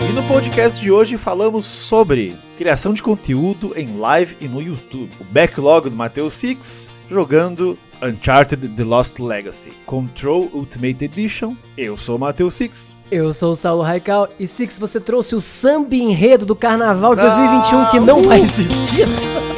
E no podcast de hoje falamos sobre criação de conteúdo em live e no YouTube. O backlog do Mateus Six jogando Uncharted The Lost Legacy. Control Ultimate Edition. Eu sou o Mateus Six. Eu sou o Saulo Raical e Six, você trouxe o samba enredo do Carnaval de 2021 que não vai existir.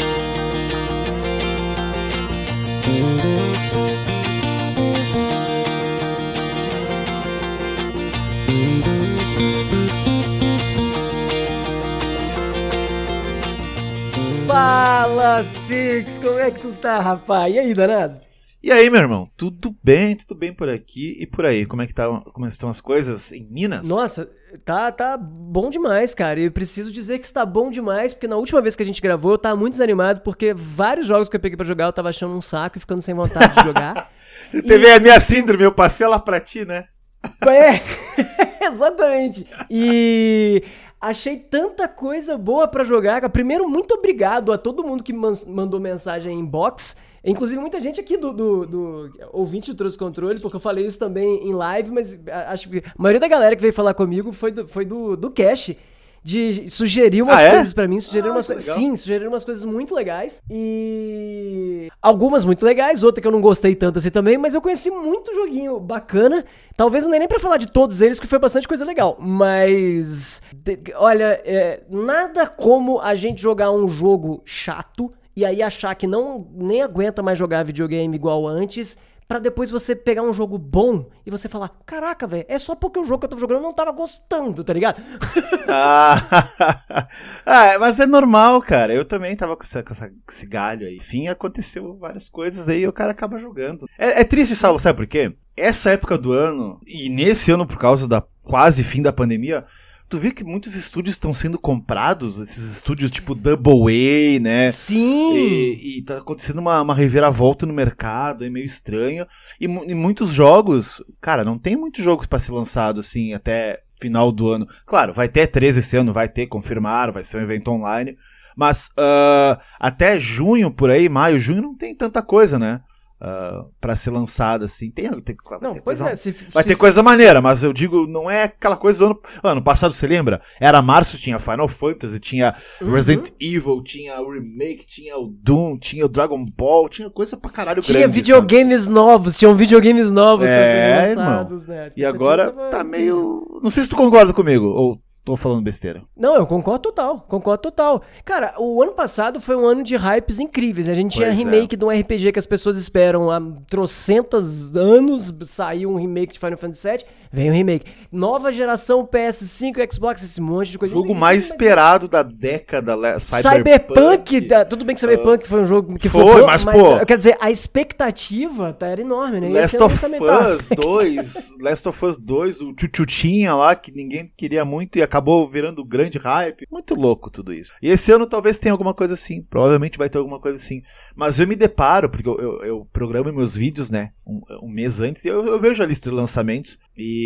Fala, Six! Como é que tu tá, rapaz? E aí, danado? E aí, meu irmão? Tudo bem? Tudo bem por aqui e por aí? Como é que tá, como estão as coisas em Minas? Nossa, tá, tá bom demais, cara. E preciso dizer que está bom demais, porque na última vez que a gente gravou, eu tava muito desanimado, porque vários jogos que eu peguei pra jogar, eu tava achando um saco e ficando sem vontade de jogar. Teve a minha síndrome, eu passei ela pra ti, né? É, exatamente. E achei tanta coisa boa pra jogar. Primeiro, muito obrigado a todo mundo que man- mandou mensagem em inbox. Inclusive, muita gente aqui do, do, do ouvinte do Trouxe Controle, porque eu falei isso também em live, mas acho que a maioria da galera que veio falar comigo foi do, foi do, do Cash. De sugerir umas Ah, é? coisas pra mim, sugerir Ah, umas coisas. Sim, sugeriram umas coisas muito legais. E. Algumas muito legais, outra que eu não gostei tanto assim também, mas eu conheci muito joguinho bacana. Talvez não dê nem pra falar de todos eles, que foi bastante coisa legal. Mas. olha, é, nada como a gente jogar um jogo chato e aí achar que não nem aguenta mais jogar videogame igual antes. Pra depois você pegar um jogo bom e você falar: Caraca, velho, é só porque o jogo que eu tava jogando eu não tava gostando, tá ligado? Ah, ah, mas é normal, cara. Eu também tava com, essa- com essa- com esse galho aí. Enfim, aconteceu várias coisas aí e o cara acaba jogando. É, é triste, Saulo, sabe por quê? Essa época do ano, e nesse ano por causa da quase fim da pandemia, tu vê que muitos estúdios estão sendo comprados, esses estúdios tipo Double A, né? Sim! E, e tá acontecendo uma, uma reviravolta no mercado, é meio estranho. E, e muitos jogos, cara, não tem muitos jogos pra ser lançado assim até final do ano. Claro, vai ter 13 esse ano, vai ter, confirmaram, vai ser um evento online. Mas ah, até junho, por aí, maio, junho, não tem tanta coisa, né? Ah, pra ser lançada assim. Tem, tem, Não, tem pois coisa- é, se, Vai se- ter coisa maneira, mas eu digo, não é aquela coisa do ano. Ano passado, você lembra? Era março, tinha Final Fantasy, tinha Uhum. Resident Evil, tinha o Remake, tinha o Doom, tinha o Dragon Ball, tinha coisa pra caralho Tinha grande. videogames novos, tinham videogames novos É, lançados, né? E agora tá meio. Não sei se tu concorda comigo, ou tô falando besteira. Não, eu concordo total, concordo total. Cara, o ano passado foi um ano de hypes incríveis. né? A gente tinha Pois é. remake de um RPG que as pessoas esperam há trocentos anos, saiu um remake de Final Fantasy VII, veio um remake. Nova geração PS5, Xbox, esse monte de coisa. O jogo mais esperado da década, Cyberpunk, tá, tudo bem que Cyberpunk foi um jogo que Foi, flopou, mas, pô- Quer dizer, a expectativa tá, era enorme, né? E Last of tá. Us 2, Last of Us 2, o Chuchutinha lá, que ninguém queria muito e acabou virando grande hype. Muito louco tudo isso. E esse ano talvez tenha alguma coisa assim, provavelmente vai ter alguma coisa assim. Mas eu me deparo, porque eu, eu, eu programo meus vídeos, né, um, um mês antes, e eu, eu vejo a lista de lançamentos e...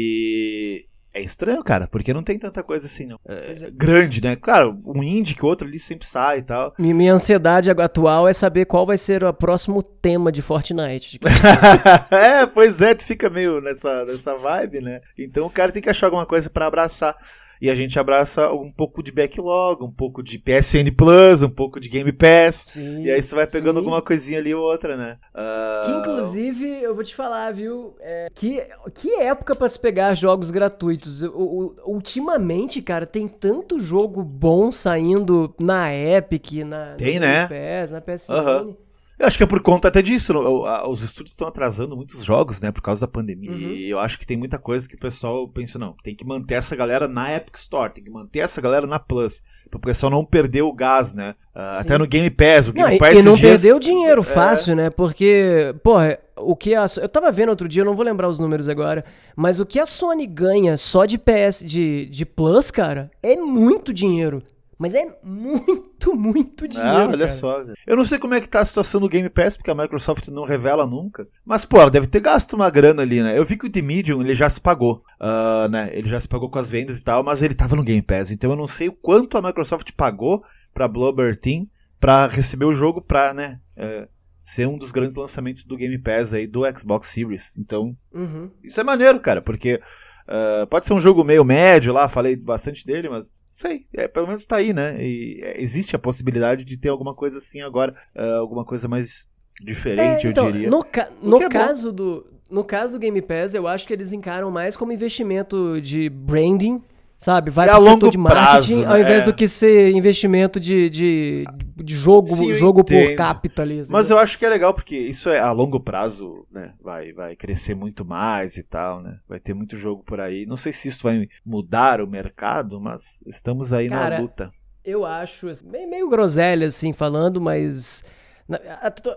É estranho, cara, porque não tem tanta coisa assim, não. É, grande, né? Claro, um indie que o outro ali sempre sai e tal. Mi- Minha ansiedade atual é saber qual vai ser o próximo tema de Fortnite. é, pois é, tu fica meio nessa, nessa vibe, né? Então o cara tem que achar alguma coisa pra abraçar. E a gente abraça um pouco de backlog, um pouco de PSN Plus, um pouco de Game Pass. Sim, E aí você vai pegando sim. alguma coisinha ali ou outra, né? Ah, Que inclusive, eu vou te falar, viu? é, que, que época pra se pegar jogos gratuitos. O- o- ultimamente, cara, tem tanto jogo bom saindo na Epic, na, Tem, na né? Game Pass, na PSN. Aham. Eu acho que é por conta até disso. o- Os estúdios estão atrasando muitos jogos, né? Por causa da pandemia. Uhum. E eu acho que tem muita coisa que o pessoal pensa, não, tem que manter essa galera na Epic Store, tem que manter essa galera na Plus. Para o pessoal não perder o gás, né? Sim. até no Game Pass. O Não, Game e, Pass e não esses dias- perdeu dinheiro É. fácil, né? Porque, porra, o que a. Eu tava vendo outro dia, eu não vou lembrar os números agora, mas o que a Sony ganha só de PS, de, de Plus, cara, é muito dinheiro. Mas é muito, muito dinheiro. Ah, olha cara. só. velho. Eu não sei como é que tá a situação do Game Pass, porque a Microsoft não revela nunca. Mas, pô, ela deve ter gasto uma grana ali, né? Eu vi que o The Medium, ele já se pagou. ah, né? Ele já se pagou com as vendas e tal, mas ele tava no Game Pass. Então eu não sei o quanto a Microsoft pagou pra Blubber Team pra receber o jogo pra, né? é, ser um dos grandes lançamentos do Game Pass aí do Xbox Series. Então, Uhum. isso é maneiro, cara, porque Uh, pode ser um jogo meio médio lá, falei bastante dele, mas sei, é, pelo menos tá aí, né? E é, existe a possibilidade de ter alguma coisa assim agora, uh, alguma coisa mais diferente, É, então, eu diria. No, ca- no é bom. caso do, no caso do Game Pass, eu acho que eles encaram mais como investimento de branding, sabe? Vai É a setor longo de marketing, prazo, ao invés É. do que ser investimento de, de, de jogo, Sim, jogo por capitalismo. Mas eu acho que é legal porque isso é a longo prazo, né? Vai, vai crescer muito mais e tal, né? Vai ter muito jogo por aí. Não sei se isso vai mudar o mercado, mas estamos aí Cara, na luta. Eu acho, meio, meio groselha, assim, falando, mas.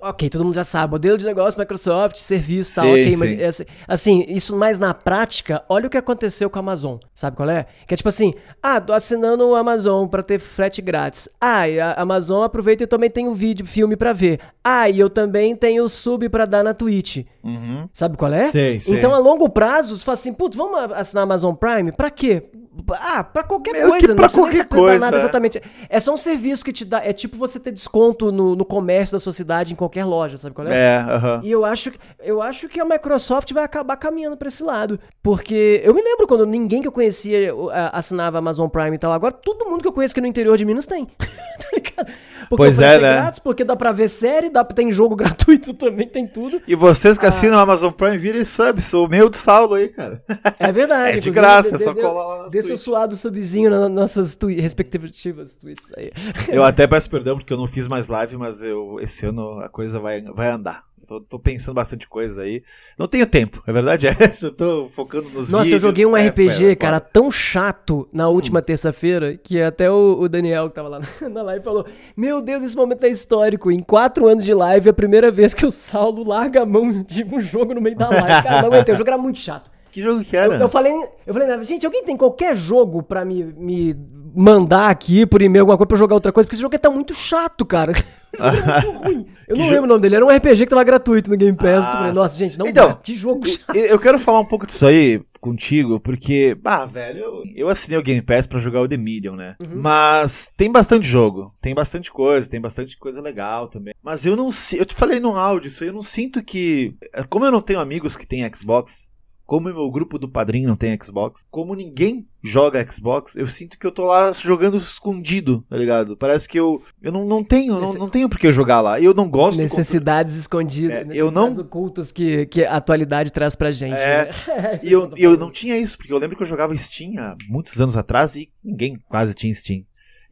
Ok, todo mundo já sabe, modelo de negócio, Microsoft, serviço e tal, Sim, ok, mas sim. essa- assim, isso mais na prática, olha o que aconteceu com a Amazon, sabe qual é? Que é tipo assim, ah, tô assinando o Amazon pra ter frete grátis. Ah, e a Amazon aproveita e eu também tenho vídeo, filme pra ver. Ah, e eu também tenho sub pra dar na Twitch. Uhum. Sabe qual é? Sei, sei. Então, a longo prazo, você fala assim, putz, vamos assinar a Amazon Prime? Pra quê? Ah, pra qualquer Meio coisa, que não pra nem qualquer coisa, nada exatamente. É só um serviço que te dá, é tipo você ter desconto no, no comércio da sua cidade em qualquer loja, sabe qual é? É, aham. E eu acho, eu acho que a Microsoft vai acabar caminhando pra esse lado. Porque eu me lembro quando ninguém que eu conhecia uh, assinava Amazon Prime e tal. Agora todo mundo que eu conheço aqui no interior de Minas tem. tá ligado? Porque Pois o é, frete né? grátis, porque dá pra ver série, dá, tem jogo gratuito também, tem tudo. E vocês Ah. que assinam a Amazon Prime, virem sub, sou o meu do Saulo aí, cara. É verdade. É de graça, é só colar lá nas seu tweets. suado subzinho nas nossas tui- respectivas tweets aí. Eu até peço perdão porque eu não fiz mais live, mas eu, esse ano a coisa vai, vai andar. Tô, tô pensando bastante coisa aí. Não tenho tempo, a verdade é essa. Eu tô focando nos Nossa, vídeos. eu joguei um é, RPG, é, cara, tão chato na última terça-feira que até o, o Daniel que tava lá na, live falou: Meu Deus, esse momento é histórico. Em quatro anos de live, é a primeira vez que o Saulo larga a mão de um jogo no meio da live. Cara, não aguentei, o jogo era muito chato. Que jogo que Eu, era? eu falei, eu falei, gente, alguém tem qualquer jogo pra me, me mandar aqui por e-mail alguma coisa pra jogar outra coisa? Porque esse jogo é tá muito chato, cara. é muito ruim. Eu Que não jo- lembro o nome dele, era um RPG que tava gratuito no Game Pass. Ah. Falei, nossa, gente, não Então, dá. Que jogo chato. Eu quero falar um pouco disso aí contigo, porque, ah, velho, eu, eu assinei o Game Pass pra jogar o The Medium, né? Uhum. Mas tem bastante jogo, tem bastante coisa, tem bastante coisa legal também. Mas eu não sei, eu te falei no áudio isso aí, eu não sinto que. Como eu não tenho amigos que têm Xbox, como o meu grupo do padrinho não tem Xbox, como ninguém joga Xbox, eu sinto que eu tô lá jogando escondido, tá ligado? Parece que eu, eu não, não tenho, não, não tenho por que jogar lá. Eu não gosto Necessidades escondidas, É, eu necessidades não- ocultas que, que a atualidade traz pra gente. É, né? E eu, e eu não tinha isso, porque eu lembro que eu jogava Steam há muitos anos atrás e ninguém quase tinha Steam.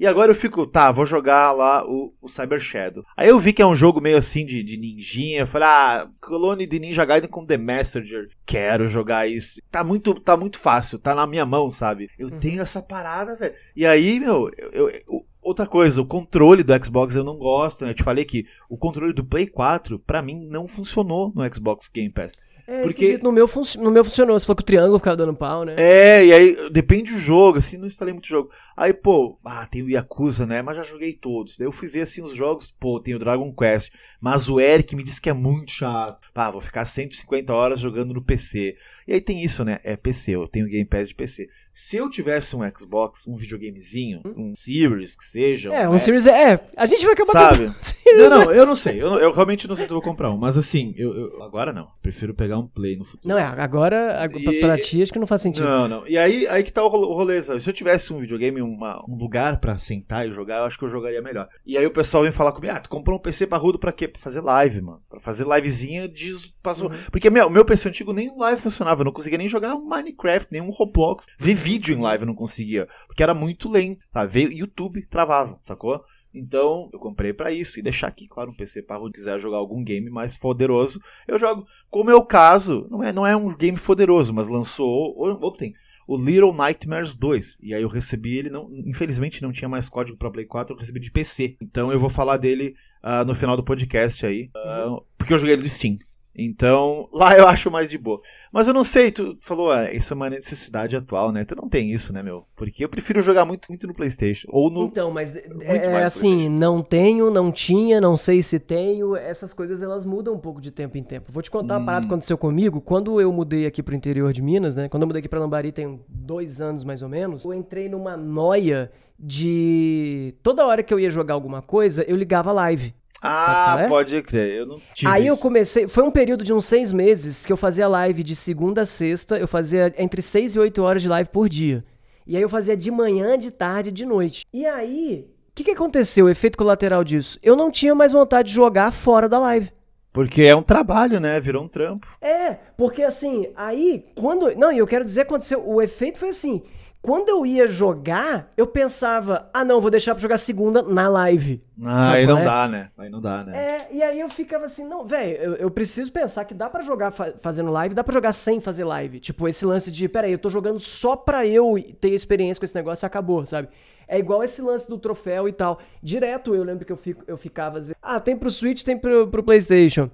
E agora eu fico, tá, vou jogar lá o, o Cyber Shadow. Aí eu vi que é um jogo meio assim de, de ninjinha. Eu falei, ah, clone de Ninja Gaiden com The Messenger. Quero jogar isso. Tá muito, tá muito fácil, tá na minha mão, sabe? Eu tenho essa parada, velho. E aí, meu, eu, eu- o- outra coisa, o controle do Xbox eu não gosto, né? Eu te falei que o controle do Play 4, pra mim, não funcionou no Xbox Game Pass. É, Porque- no meu, no meu funcionou. Você falou que o triângulo ficava dando pau, né? É, e aí depende do jogo, assim, não instalei muito jogo. Aí, pô, ah, tem o Yakuza, né? Mas já joguei todos. Daí eu fui ver assim os jogos, pô, tem o Dragon Quest. Mas o Eric me disse que é muito chato. Ah, vou ficar 150 horas jogando no PC. E aí tem isso, né? É PC, eu tenho Game Pass de PC. Se eu tivesse um Xbox, um videogamezinho, um Series que seja. É, um X, Series é. É, a gente vai acabar Sabe? Não, não, eu não sei. Eu, eu realmente não sei se eu vou comprar um. Mas assim, eu, eu- agora não. Prefiro pegar um Play no futuro. Não, é, agora, ag- pra, E- pra ti, acho que não faz sentido. Não, não. E aí, aí que tá o ro- o rolê, sabe? Se eu tivesse um videogame, uma- um lugar pra sentar e jogar, eu acho que eu jogaria melhor. E aí o pessoal vem falar comigo, ah, tu comprou um PC parrudo pra quê? Pra fazer live, mano. Pra fazer livezinha de... Passou... Porque, meu, meu PC antigo nem live funcionava, eu não conseguia nem jogar um Minecraft, nem um Roblox. Ver vídeo em live eu não conseguia, porque era muito lento, tá? Veio YouTube, travava, sacou? Então, eu comprei pra isso. E deixar aqui, claro, um PC para quiser jogar algum game mais poderoso, eu jogo. Como é o caso, não é, não é um game poderoso, mas lançou ou- ontem o Little Nightmares 2. E aí eu recebi ele, não, infelizmente não tinha mais código pra Play 4, eu recebi de PC. Então eu vou falar dele ah, no final do podcast aí, ah, porque eu joguei ele do Steam. Então, lá eu acho mais de boa. Mas eu não sei, tu falou, ah, isso é uma necessidade atual, né? Tu não tem isso, né, meu? Porque eu prefiro jogar muito, muito no PlayStation. Ou no. Então, mas é, no assim, não tenho, não tinha, não sei se tenho. Essas coisas elas mudam um pouco de tempo em tempo. Vou te contar uma Hum. parada que aconteceu comigo. Quando eu mudei aqui pro interior de Minas, né? Quando eu mudei aqui pra Lambari tem dois anos mais ou menos, eu entrei numa noia de. Toda hora que eu ia jogar alguma coisa, eu ligava live. Ah, é? pode crer. Eu não tive Aí eu isso. comecei. Foi um período de uns seis meses que eu fazia live de segunda a sexta. Eu fazia entre seis e oito horas de live por dia. E aí eu fazia de manhã, de tarde, de noite. E aí, o que, que aconteceu? O efeito colateral disso? Eu não tinha mais vontade de jogar fora da live. Porque é um trabalho, né? Virou um trampo. É, porque assim, aí, quando. Não, e eu quero dizer, aconteceu. O efeito foi assim. Quando eu ia jogar, eu pensava, ah, não, vou deixar pra jogar segunda na live. Ah, Sabe aí não é? dá, né? Aí não dá, né? É, e aí eu ficava assim, não, velho, eu, eu preciso pensar que dá pra jogar fa- fazendo live, dá pra jogar sem fazer live. Tipo, esse lance de, peraí, eu tô jogando só pra eu ter experiência com esse negócio e acabou, sabe? É igual esse lance do troféu e tal. Direto eu lembro que eu, fico, eu ficava às vezes, ah, tem pro Switch, tem pro, pro Playstation.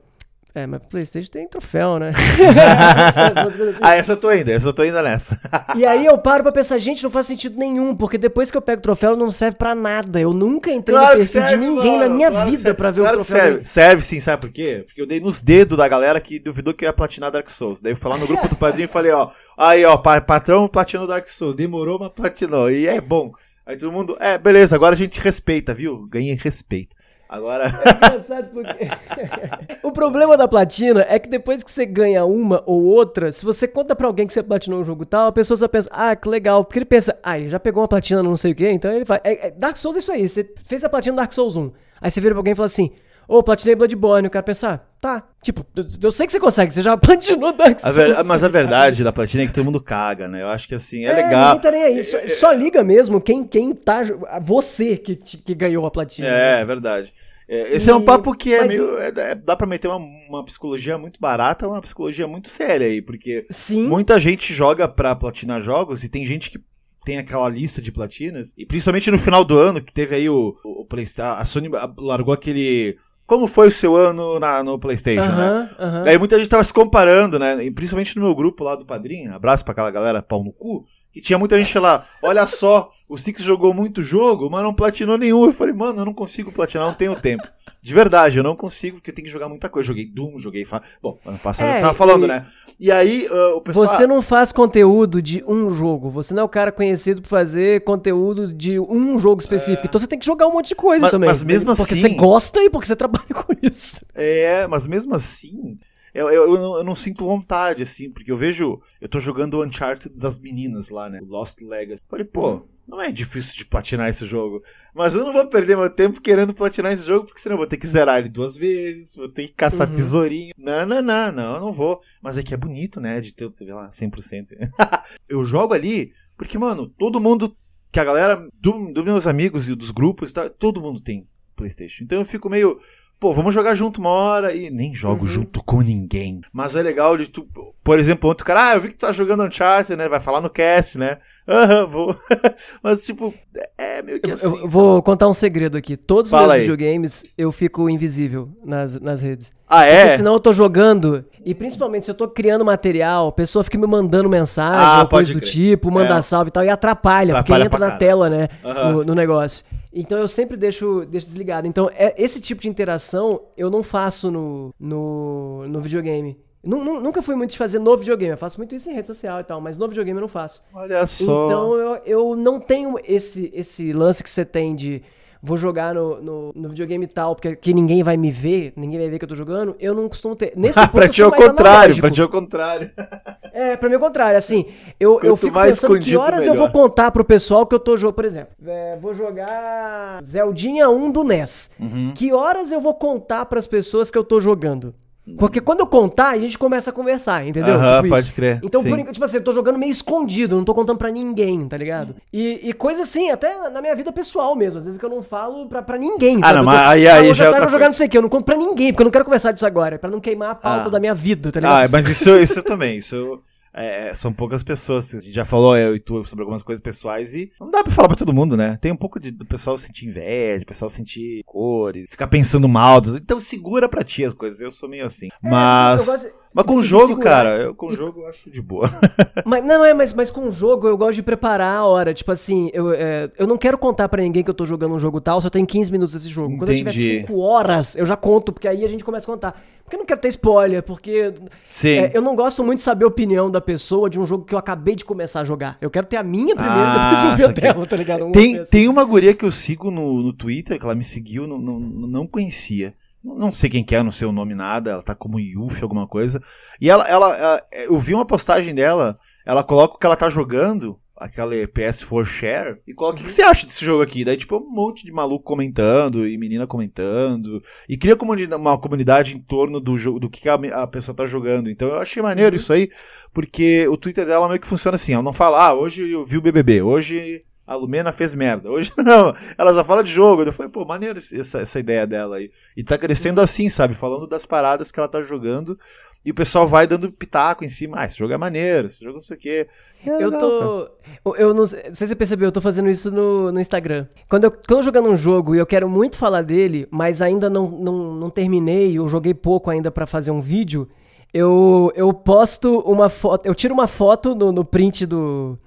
É, mas pro Playstation tem troféu, né? Ah, essa eu tô ainda, essa eu tô ainda nessa. E aí eu paro pra pensar, gente, não faz sentido nenhum, porque depois que eu pego o troféu não serve pra nada. Eu nunca entrei no perfil de ninguém na minha claro vida pra ver Claro o que troféu. Serve. serve sim, sabe por quê? Porque eu dei nos dedos da galera que duvidou que eu ia platinar Dark Souls. Daí eu fui lá no grupo do padrinho e falei, ó, aí ó, pa- patrão platinou Dark Souls, demorou, mas platinou. E é bom. Aí todo mundo, é, beleza, agora a gente respeita, viu? Ganhei respeito. Agora. Engraçado porque. o problema da platina é que depois que você ganha uma ou outra, se você conta pra alguém que você platinou um jogo tal, a pessoa só pensa, ah, que legal. Porque ele pensa, ah, ele já pegou uma platina não sei o quê, então ele vai. É, é, Dark Souls é isso aí, você fez a platina Dark Souls 1. Aí você vira pra alguém e fala assim, ô, platinei Bloodborne. O cara pensa, ah, tá. Tipo, eu- sei que você consegue, você já platinou Dark A Souls. ver- mas a verdade da platina é que todo mundo caga, né? Eu acho que assim, é, É, legal. ninguém tá nem aí. Só, só liga mesmo quem, quem tá. Você que, que ganhou a platina. É, é verdade. É, esse é um E- papo que é mas- meio. é- dá pra meter uma, uma psicologia muito barata, uma psicologia muito séria aí, porque Sim. muita gente joga pra platinar jogos e tem gente que tem aquela lista de platinas, e principalmente no final do ano, que teve aí o, o, PlayStation. A Sony largou aquele. Como foi o seu ano na- no PlayStation, né? Aham, aham. Aí muita gente tava se comparando, né? E principalmente no meu grupo lá do Padrinho, abraço pra aquela galera pau no cu, que tinha muita gente lá, olha só, o Six jogou muito jogo, mas não platinou nenhum. Eu falei, mano, eu não consigo platinar, não tenho tempo. De verdade, eu não consigo, porque eu tenho que jogar muita coisa. Joguei Doom, joguei. Fa... Bom, ano passado É, eu tava falando, e- né? E aí, ah, o pessoal. Você não faz conteúdo de um jogo. Você não é o cara conhecido por fazer conteúdo de um jogo específico. Então você tem que jogar um monte de coisa Mas- também. mas mesmo porque assim- você gosta e porque você trabalha com isso. É, mas mesmo assim, eu, eu, eu não, eu não sinto vontade, assim, porque eu vejo. Eu tô jogando o Uncharted das meninas lá, né? o Lost Legacy. Falei, pô, não é difícil de platinar esse jogo. Mas eu não vou perder meu tempo querendo platinar esse jogo, porque senão eu vou ter que zerar ele duas vezes, vou ter que caçar Uhum. tesourinho. Não, não, não, não, eu não vou. Mas é que é bonito, né? De ter, sei lá, 100%. eu jogo ali, porque, mano, todo mundo. Que a galera do- dos meus amigos e dos grupos, e tal, todo mundo tem PlayStation. Então eu fico meio. Pô, vamos jogar junto uma hora e nem jogo Uhum. junto com ninguém. Mas é legal de tu. Por exemplo, outro cara, ah, eu vi que tu tá jogando Uncharted, né? Vai falar no cast, né? Aham, vou. Mas, tipo, é meio que Eu, assim. eu vou contar um segredo aqui. Todos os meus aí. videogames eu fico invisível nas, nas redes. Ah, é? Porque senão eu tô jogando, e principalmente se eu tô criando material, a pessoa fica me mandando mensagem Ah, coisa do crer. tipo, mandar É. salve e tal, e atrapalha, Atrapalha porque entra na caralho. tela, né, no, no negócio. Então eu sempre deixo, deixo desligado. Então é, esse tipo de interação eu não faço no, no, no videogame. Nu- nu- nunca fui muito de fazer no videogame, eu faço muito isso em rede social e tal, mas no videogame eu não faço. Olha só. Então eu, eu não tenho esse, esse lance que você tem de vou jogar no, no, no videogame tal, porque que ninguém vai me ver, ninguém vai ver que eu tô jogando, eu não costumo ter. Nesse ponto, pra eu ti é o contrário, analógico. pra ti é o contrário. É, pra mim é o contrário, assim, eu, eu fico mais pensando que horas eu melhor. vou contar pro pessoal que eu tô jogando, por exemplo, é, vou jogar Zeldinha 1 do NES. Uhum. Que horas eu vou contar pras pessoas que eu tô jogando? Porque quando eu contar, a gente começa a conversar, entendeu? Aham, Tipo pode isso. crer, Então, sim. por enquanto, tipo assim, eu tô jogando meio escondido, não tô contando pra ninguém, tá ligado? E, e coisa assim, até na- minha vida pessoal mesmo, às vezes que eu não falo pra, pra ninguém. sabe? não, mas aí- Ah, aí já é eu outra vou jogar coisa. não sei o que, eu não conto pra ninguém, porque eu não quero conversar disso agora, pra não queimar a pauta Ah. da minha vida, tá ligado? Ah, mas isso, isso também, isso é, são poucas pessoas. A gente já falou, eu e tu, sobre algumas coisas pessoais e não dá pra falar pra todo mundo, né? Tem um pouco de, do pessoal sentir inveja, do pessoal sentir cores, ficar pensando mal. Então segura pra ti as coisas, eu sou meio assim. É, Mas. eu gosto- Mas com de jogo, cara, eu com jogo eu acho de boa. Mas, não, é, mas, mas com o jogo eu gosto de preparar a hora. Tipo assim, eu, é, eu não quero contar pra ninguém que eu tô jogando um jogo tal, só tem 15 minutos desse jogo. Quando eu tiver Entendi. 5 horas, eu já conto, porque aí a gente começa a contar. Porque eu não quero ter spoiler, porque é, eu não gosto muito de saber a opinião da pessoa de um jogo que eu acabei de começar a jogar. Eu quero ter a minha primeiro, Ah, depois eu ver a dela, tá ligado? Um Tem, tem uma guria que eu sigo no, no Twitter, que ela me seguiu, não, não, não conhecia. Não sei quem que é, não sei o nome nada, ela tá como Yuffie, alguma coisa. E ela, ela, ela- eu vi uma postagem dela, ela coloca o que ela tá jogando, aquela PS4 Share, e coloca, o que, que você acha desse jogo aqui? Daí, tipo, um monte de maluco comentando, e menina comentando, e cria uma comunidade em torno do jogo, do que a, a pessoa tá jogando. Então eu achei maneiro isso aí, porque o Twitter dela meio que funciona assim, ela não fala, ah, hoje eu vi o BBB, hoje a Lumena fez merda. Hoje não, ela só fala de jogo. Eu falei, pô, maneiro essa, essa ideia dela aí. E tá crescendo assim, sabe? Falando das paradas que ela tá jogando. E o pessoal vai dando pitaco em cima. Ah, esse jogo é maneiro, esse jogo não sei o quê. É Eu legal, cara. tô. Eu, eu não, sei não sei se você percebeu, eu tô fazendo isso no, no Instagram. Quando eu tô jogando um jogo e eu quero muito falar dele, mas ainda não, não, não terminei, eu joguei pouco ainda pra fazer um vídeo, eu, eu posto uma foto. Eu tiro uma foto no, no print do,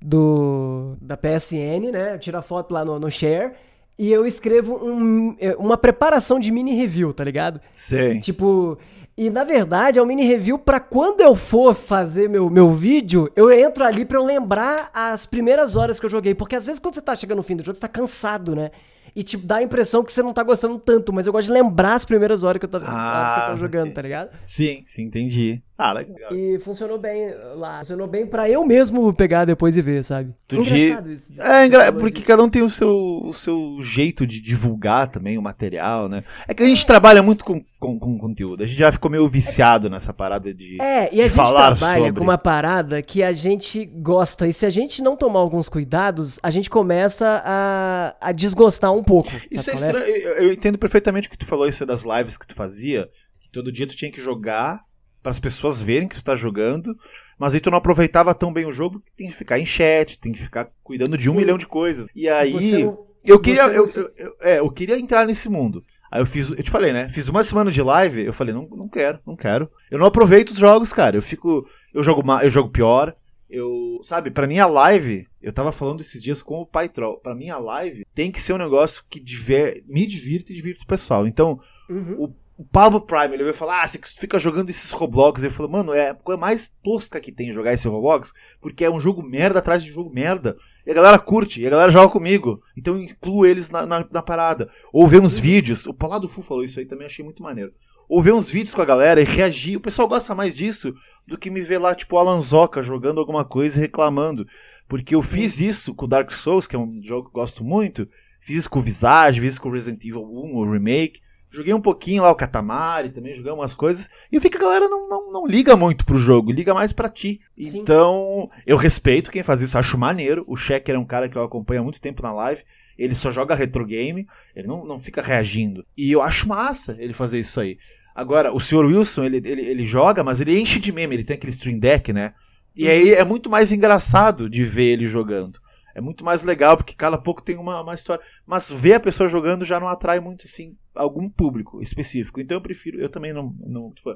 do. da PSN, né? Eu tiro a foto lá no, no share. E eu escrevo um- uma preparação de mini review, tá ligado? Sei. Tipo, e na verdade é um mini review pra quando eu for fazer meu, meu vídeo, eu entro ali pra eu lembrar as primeiras horas que eu joguei. Porque às vezes quando você tá chegando no fim do jogo, você tá cansado, né? E tipo, dá a impressão que você não tá gostando tanto, mas eu gosto de lembrar as primeiras horas que eu tava, Ah, horas que eu tava jogando, tá ligado? Sim, sim, entendi. Ah, legal. E funcionou bem lá. Funcionou bem pra eu mesmo pegar depois e ver, sabe? Tu Engraçado isso. É, engra... porque cada um tem o seu, o seu jeito de divulgar também o material, né? É que a gente trabalha muito com, com, com conteúdo. A gente já ficou meio viciado nessa parada de. É, e a de gente falar trabalha sobre. com uma parada que a gente gosta. E se a gente não tomar alguns cuidados, a gente começa a, a desgostar um pouco. Isso é qual estranho. Eu, eu entendo perfeitamente o que tu falou, isso das lives que tu fazia. Que todo dia tu tinha que jogar para as pessoas verem que tu tá jogando. Mas aí tu não aproveitava tão bem o jogo que tem que ficar em chat, tem que ficar cuidando de um Sim. milhão de coisas. E Você aí. não- Eu queria, você eu, eu- eu- é, eu queria entrar nesse mundo. Aí eu fiz, eu te falei, né? Fiz uma semana de live, eu falei, não, não quero, não quero. Eu não aproveito os jogos, cara. Eu fico, eu jogo, ma- eu jogo pior. Eu, sabe, pra mim a live, eu tava falando esses dias com o Pai Troll, pra mim a live tem que ser um negócio que diver, me divirta e divirta o pessoal. Então, Uhum. O, Pablo Prime, ele veio falar, ah, você fica jogando esses Roblox. Eu falei, mano, é a coisa mais tosca que tem jogar esse Roblox, porque é um jogo merda atrás de jogo merda. E a galera curte, e a galera joga comigo. Então eu incluo eles na, na, na parada. Ou ver uns vídeos, o Palado Fu falou isso aí também, achei muito maneiro. Ou ver uns vídeos com a galera e reagir. O pessoal gosta mais disso do que me ver lá, tipo, o Alanzoca jogando alguma coisa e reclamando. Porque eu fiz isso com Dark Souls, que é um jogo que eu gosto muito. Fiz isso com o Visage, fiz isso com Resident Evil 1, o remake. Joguei um pouquinho lá o Katamari, também joguei umas coisas. E eu vi que a galera não, não, não liga muito pro jogo, liga mais pra ti. Sim. Então, eu respeito quem faz isso, acho maneiro. O Checker é um cara que eu acompanho há muito tempo na live. Ele só joga retro game, ele não, não fica reagindo. E eu acho massa ele fazer isso aí. Agora, o Sr. Wilson, ele, ele, ele joga, mas ele enche de meme, ele tem aquele stream deck, né? E aí é muito mais engraçado de ver ele jogando. É muito mais legal, porque cada pouco tem uma, uma história. Mas ver a pessoa jogando já não atrai muito, assim, algum público específico. Então eu prefiro, eu também não. não tipo,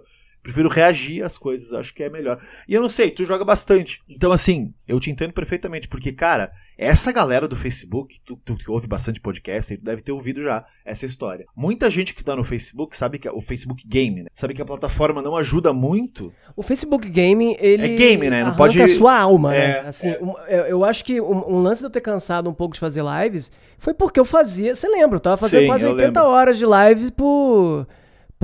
prefiro reagir às coisas, acho que é melhor. E eu não sei, tu joga bastante. Então, assim, eu te entendo perfeitamente, porque, cara, essa galera do Facebook, tu, tu que ouve bastante podcast, tu deve ter ouvido já essa história. Muita gente que tá no Facebook sabe que é o Facebook Game, né? Sabe que a plataforma não ajuda muito. O Facebook Game, ele. É game, né? Não pode- a sua alma, É, né? Assim, um- eu, acho que um, um lance de eu ter cansado um pouco de fazer lives foi porque eu fazia. Você lembra? Eu tava fazendo Sim, quase eu 80 lembro. horas de lives por.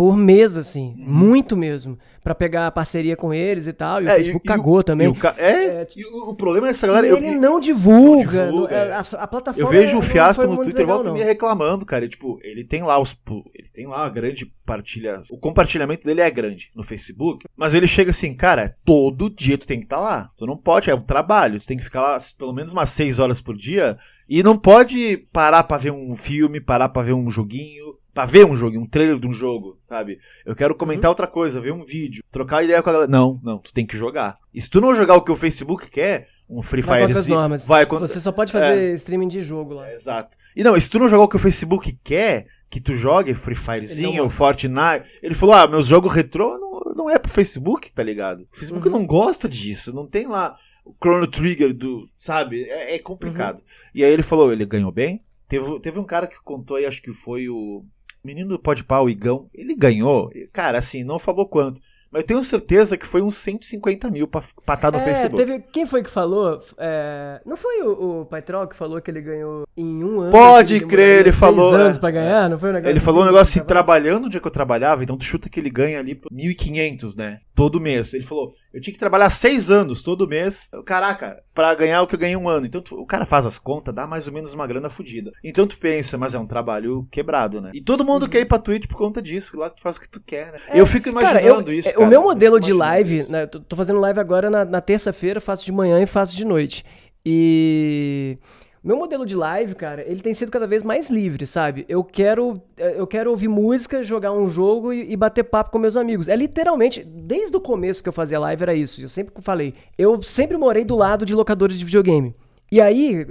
Por mês, assim. Uhum. Muito mesmo. Pra pegar parceria com eles e tal. E o É, Facebook e- e o- cagou também. e o ca- é, É, e o, o problema é essa galera. E eu- ele não divulga. não divulga, é. a, a plataforma Eu vejo o Fiasco no Twitter legal, volta e meia reclamando, cara. Tipo, ele tem lá os. Ele tem lá a grande partilha. O compartilhamento dele é grande no Facebook. Mas ele chega assim, cara, todo dia tu tem que estar lá. Tu não pode, é um trabalho. Tu tem que ficar lá pelo menos umas 6 horas por dia. E não pode parar pra ver um filme, parar pra ver um joguinho. Pra ver um jogo, um trailer de um jogo, sabe? Eu quero comentar Uhum. outra coisa, ver um vídeo, trocar ideia com a galera. Não, não, tu tem que jogar. E se tu não jogar o que o Facebook quer, um Free Vai contra as normas. Vai contra... Você só pode fazer streaming de jogo lá. É, exato. E não, e se tu não jogar o que o Facebook quer que tu jogue, Free Firezinho, Fortnite, ele falou, ah, meus jogos retrô, não, não é pro Facebook, tá ligado? O Facebook Uhum. não gosta disso, não tem lá o Chrono Trigger do, sabe? É, é complicado. Uhum. E aí ele falou, ele ganhou bem. Teve, teve um cara que contou aí, acho que foi o menino do Pode Pau, o Igão. Ele ganhou, cara, assim, não falou quanto. Mas eu tenho certeza que foi uns 150 mil pra estar tá no é, Facebook. teve, quem foi que falou? É, não foi o, o Paitrol que falou que ele ganhou em um ano? Pode que crer, ele falou, anos é. pra ganhar? Não foi um negócio Ele falou um negócio assim, trabalhando no dia que eu trabalhava, então tu chuta que ele ganha ali por 1.500, né? Todo mês. Ele falou, eu tinha que trabalhar seis anos todo mês. Caraca, pra ganhar o que eu ganhei um ano. Então tu- o cara faz as contas, dá mais ou menos uma grana fodida. Então tu pensa, mas é um trabalho quebrado, né? E todo mundo quer ir pra Twitch por conta disso, lá tu faz o que tu quer, né? eu fico imaginando Cara, eu- isso. é, cara. o meu Eu modelo de live, né, tô tô fazendo live agora na, na terça-feira, faço de manhã e faço de noite. E meu modelo de live, cara, ele tem sido cada vez mais livre, sabe? Eu quero eu quero ouvir música, jogar um jogo e, e bater papo com meus amigos. É literalmente, desde o começo que eu fazia live era isso. Eu sempre falei, eu sempre morei do lado de locadores de videogame. E aí,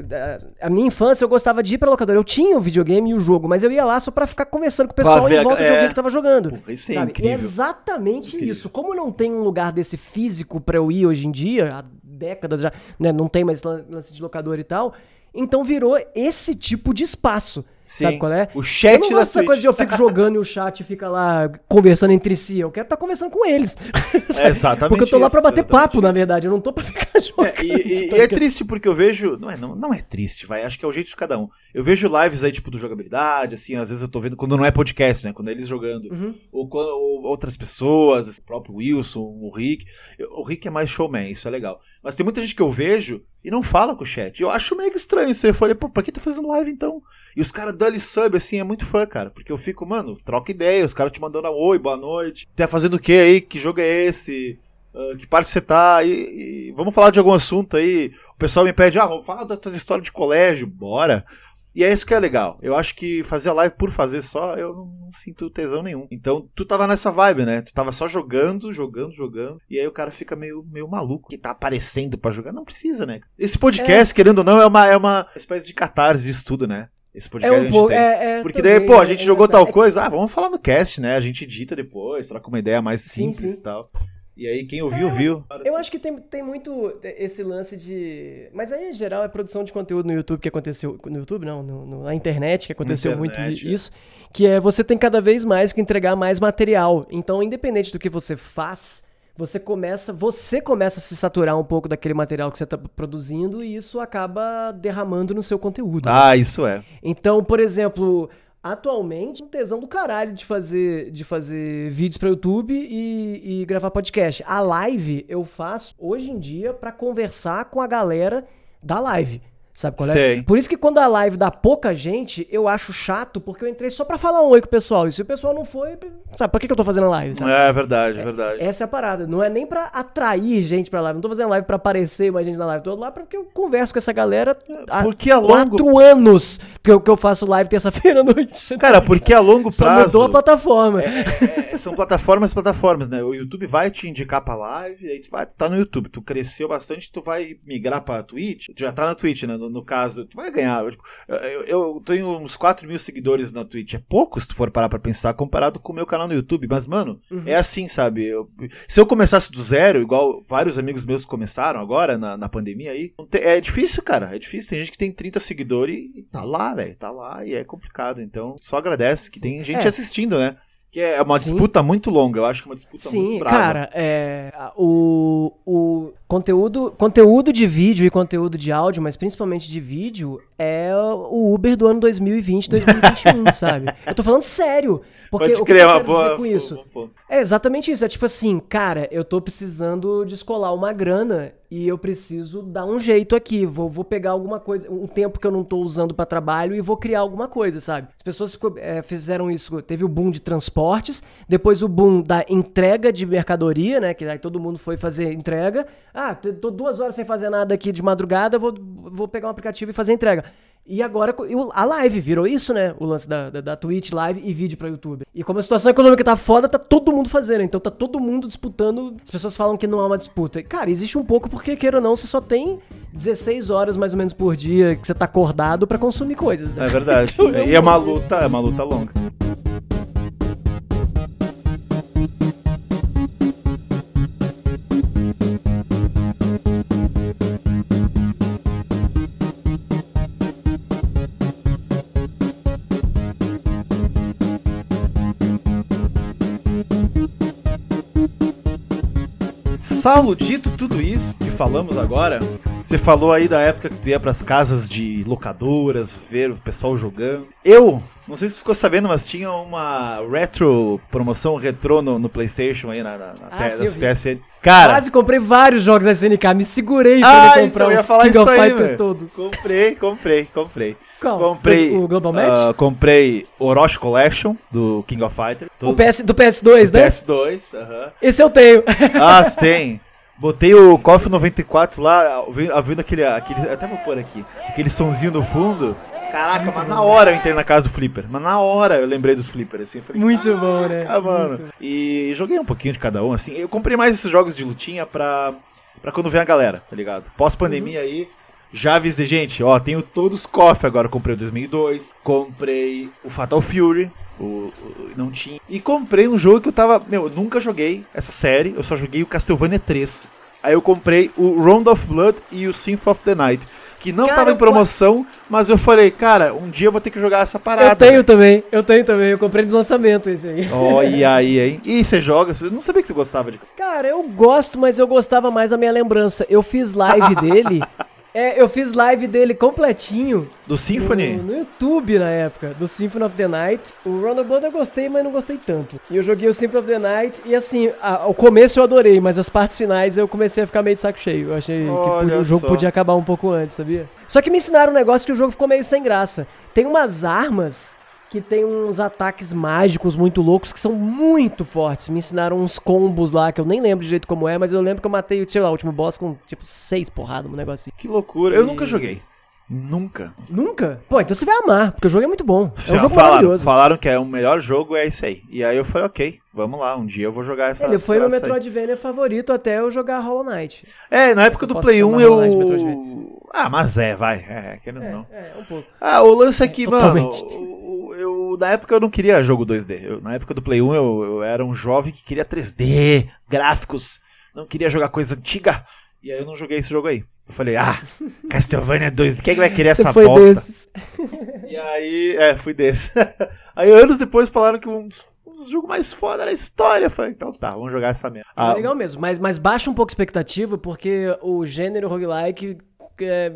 a- a minha infância, eu gostava de ir pra locadora. Eu tinha o videogame e o jogo, mas eu ia lá só pra ficar conversando com o pessoal ver em volta de é. alguém que tava jogando. Porra, isso é sabe? E é incrível. exatamente Incrível. isso. Como não tem um lugar desse físico pra eu ir hoje em dia, há décadas já, né, não tem mais lan- lance de locador e tal, então virou esse tipo de espaço. Sim. Sabe qual é? O chat eu não gosto dessa coisa de eu fico jogando e o chat fica lá conversando entre si. Eu quero estar conversando com eles. sabe? exatamente Porque eu tô lá isso, bater papo, na isso. verdade. Eu não tô pra ficar jogando. É, e, e- tá e é triste porque eu vejo. Não é, não, não é triste, vai. Acho que é o jeito de cada um. Eu vejo lives aí, tipo, do jogabilidade, assim, às vezes eu tô vendo quando não é podcast, né? Quando é eles jogando. Uhum. Ou, quando- ou outras pessoas, esse próprio Wilson, o Rick. O Rick é mais showman, isso é legal. Mas tem muita gente que eu vejo e não fala com o chat. Eu acho meio estranho isso. Eu falei, pô, pra que tá fazendo live então? E os caras dão sub, assim, é muito fã, cara. Porque eu fico, mano, troca ideia, os caras te mandando oi, boa noite. Tá fazendo o que aí? Que jogo é esse? Ah, que parte você tá? E, e vamos falar de algum assunto aí. O pessoal me pede, ah, vamos falar das histórias de colégio, bora. E é isso que é legal. Eu acho que fazer a live por fazer só, eu não, não sinto tesão nenhum. Então, tu tava nessa vibe, né? Tu tava só jogando, jogando, jogando. E aí o cara fica meio, meio maluco que tá aparecendo pra jogar. Não precisa, né? Esse podcast, querendo ou não, é uma, é uma espécie de catarse disso tudo, né? Esse É podcast a um gente pouco. tem. É, é, Porque daí, pô, a é- gente é jogou engraçado. tal coisa, ah, vamos falar no cast, né? A gente edita depois, troca uma ideia mais Sim, simples sim. e tal. E aí, quem ouviu, viu. Eu acho que tem, tem muito esse lance de. Mas aí, em geral, é produção de conteúdo no YouTube que aconteceu. No YouTube, não, no- no- na internet que aconteceu internet, muito é. isso. Que é você tem cada vez mais que entregar mais material. Então, independente do que você faz, você começa, você começa a se saturar um pouco daquele material que você está produzindo e isso acaba derramando no seu conteúdo. Ah, isso é. Então, por exemplo, atualmente, um tesão do caralho de fazer, de fazer vídeos para YouTube e, e gravar podcast. A live eu faço hoje em dia para conversar com a galera da live. Sabe qual é? Sei. Por isso que quando a live dá pouca gente, eu acho chato, porque eu entrei só pra falar um oi com o pessoal. E se o pessoal não foi, sabe, por que, que eu tô fazendo a live? sabe? É verdade, é verdade. Essa é a parada. Não é nem pra atrair gente pra live. Não tô fazendo live pra aparecer mais gente na live. Tô lá porque eu converso com essa galera há porque a longo- quatro anos que eu, que eu faço live terça-feira à noite. Cara, porque a longo Só prazo. mudou a plataforma. É, são plataformas plataformas, né? O YouTube vai te indicar pra live, aí tu vai, tá no YouTube, tu cresceu bastante, tu vai migrar pra Twitch, tu já tá na Twitch, né? No, no caso, tu vai ganhar. Eu, eu tenho uns 4 mil seguidores na Twitch, é pouco se tu for parar pra pensar, comparado com o meu canal no YouTube, mas, mano, é assim, sabe? Eu- se eu começasse do zero, igual vários amigos meus começaram agora, na, na pandemia aí, é difícil, cara, é difícil. Tem gente que tem 30 seguidores e tá lá, velho, tá lá e é complicado. Então, só agradece que tem gente É. assistindo, né? Que é uma Sim. disputa muito longa, eu acho que é uma disputa Sim, muito brava. cara, é, o, o conteúdo, conteúdo de vídeo e conteúdo de áudio, mas principalmente de vídeo, é o Uber do ano 2020, 2021, sabe? Eu tô falando sério. Porque Pode o que eu uma quero boa, dizer com isso? bom ponto. É exatamente isso. É tipo assim, cara, eu tô precisando descolar uma grana e eu preciso dar um jeito aqui. Vou, vou pegar alguma coisa, um tempo que eu não tô usando pra trabalho e vou criar alguma coisa, sabe? As pessoas é, fizeram isso. Teve o boom de transportes, depois o boom da entrega de mercadoria, né? Que aí todo mundo foi fazer entrega. Ah, tô duas horas sem fazer nada aqui de madrugada, vou, vou pegar um aplicativo e fazer entrega. E agora a live virou isso, né? O lance da, da, da Twitch live e vídeo pra YouTube. E como a situação econômica tá foda, tá todo mundo fazendo. Então tá todo mundo disputando. As pessoas falam que não há uma disputa. Cara, existe um pouco porque, queira ou não, você só tem 16 horas mais ou menos por dia que você tá acordado pra consumir coisas, né? É verdade. Então, e é uma luta, é uma luta longa. Saulo, dito tudo isso que falamos agora, você falou aí da época que tu ia pras casas de locadoras, ver o pessoal jogando. Eu, não sei se você ficou sabendo, mas tinha uma retro, promoção retrô no, no Playstation aí, na, na, na Ah, sim. PSN. Cara, Quase comprei vários jogos da SNK, me segurei pra ah, comprar então eu ia os falar King isso of aí, Fighters todos. Comprei, comprei, comprei. Qual? Comprei O Global Match? ah, comprei Orochi Collection do King of Fighters. o PS, do PS2, né? PS2, aham. Esse eu tenho. Ah, tem. Botei o KOF 94 lá, ouvi- ouvindo aquele, aquele. Até vou pôr aqui. Aquele sonzinho no fundo. Caraca, mas na hora eu entrei na casa do Flipper. Mas na hora eu lembrei dos Flipper, assim. Falei, Muito bom, né? ah, mano. E joguei um pouquinho de cada um, assim. Eu comprei mais esses jogos de lutinha pra, pra quando vem a galera, tá ligado? Pós-pandemia aí. Já avisei, gente, ó, tenho todos os KOF agora. Eu comprei o 2002, comprei o Fatal Fury, o, o- não tinha. E comprei um jogo que eu tava. Meu, eu nunca joguei essa série, eu só joguei o Castlevania 3. Aí eu comprei o Round of Blood e o Symphony of the Night. Que não Cara, tava em promoção, mas eu falei, cara, um dia eu vou ter que jogar essa parada. Eu tenho também, eu tenho também. Eu comprei no lançamento esse aí. Olha aí, hein? E você joga? Você não sabia que você gostava de. Cara, eu gosto, mas eu gostava mais da minha lembrança. Eu fiz live dele. É, eu fiz live dele completinho Do Symphony? no, no YouTube na época, do Symphony of the Night. O Round of Blood eu gostei, mas não gostei tanto. E eu joguei o Symphony of the Night e assim, a- o começo eu adorei, mas as partes finais eu comecei a ficar meio de saco cheio. Eu achei que Olha podia- o jogo só. podia acabar um pouco antes, sabia? Só que me ensinaram um negócio que o jogo ficou meio sem graça. Tem umas armas que tem uns ataques mágicos muito loucos que são muito fortes. Me ensinaram uns combos lá que eu nem lembro de jeito como é, mas eu lembro que eu matei, sei lá, o último boss com tipo seis porradas, um negócio assim. Que loucura. Eu nunca joguei. Nunca. Nunca? Pô, então você vai amar, porque o jogo é muito bom. É um Já jogo falaram, maravilhoso. falaram que é o melhor jogo, é esse aí. E aí eu falei, ok, vamos lá, um dia eu vou jogar essa Ele foi meu essa. Metroidvania favorito até eu jogar Hollow Knight. É, na época do Posso Play chamar 1 Hollow Knight de Metroidvania? eu. Ah, mas é, vai. É, querendo ou não. É, um pouco. Ah, o lance aqui, É, mano. totalmente. Eu, na época eu não queria jogo 2D. Eu- na época do Play 1 eu, eu era um jovem que queria 3D, gráficos, não queria jogar coisa antiga. E aí eu não joguei esse jogo aí. Eu falei, ah, Castlevania 2D, quem é que vai querer Você essa foi bosta? desses. E aí, é, fui desse. aí anos depois falaram que um dos, um dos jogos mais foda era a história. Eu falei, então tá, vamos jogar essa merda. É Ah, legal mesmo, mas, mas baixa um pouco a expectativa, porque o gênero roguelike é,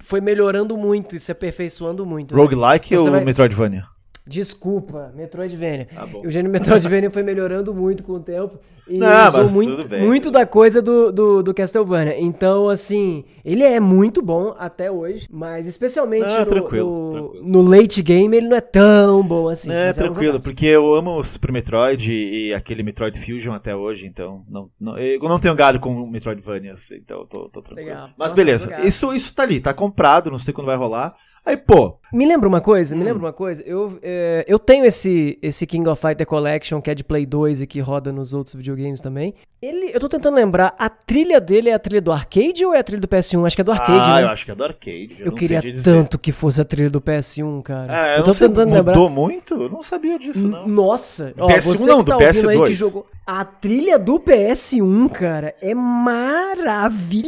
foi melhorando muito e se aperfeiçoando muito. né? roguelike Você ou vai- Metroidvania? Desculpa, Metroidvania. Tá bom. o gênero Metroidvania foi melhorando muito com o tempo e Não, usou mas muito, tudo bem, muito da coisa do, do, do Castlevania. Então, assim, ele é muito bom até hoje, mas especialmente Não, no, tranquilo, no, tranquilo. no late game ele não é tão bom assim. é, um tranquilo, jogaço. porque eu amo o Super Metroid e aquele Metroid Fusion até hoje, então não, não- eu não tenho galho com o Metroidvania, assim, então eu tô, tô tranquilo. Legal. Mas Nossa, beleza, isso, isso tá ali, tá comprado, não sei quando vai rolar. Aí, pô, Me lembra uma coisa, Hum. me lembra uma coisa. Eu, é, eu tenho esse, esse King of Fighter Collection que é de Play 2 e que roda nos outros videogames também. Ele, eu tô tentando lembrar, a trilha dele é a trilha do arcade ou é a trilha do PS1? Acho que é do arcade, ah, né? eu acho que é do arcade. Eu, Eu queria tanto que fosse a trilha do PS1, cara. É, eu eu tô sei, tentando mudou lembrar. muito? Eu não sabia disso, não. Nossa, Do ó, PS1 você não, tá do ouvindo aí PS2. que jogou. A trilha do PS1, cara, é maravilhosa.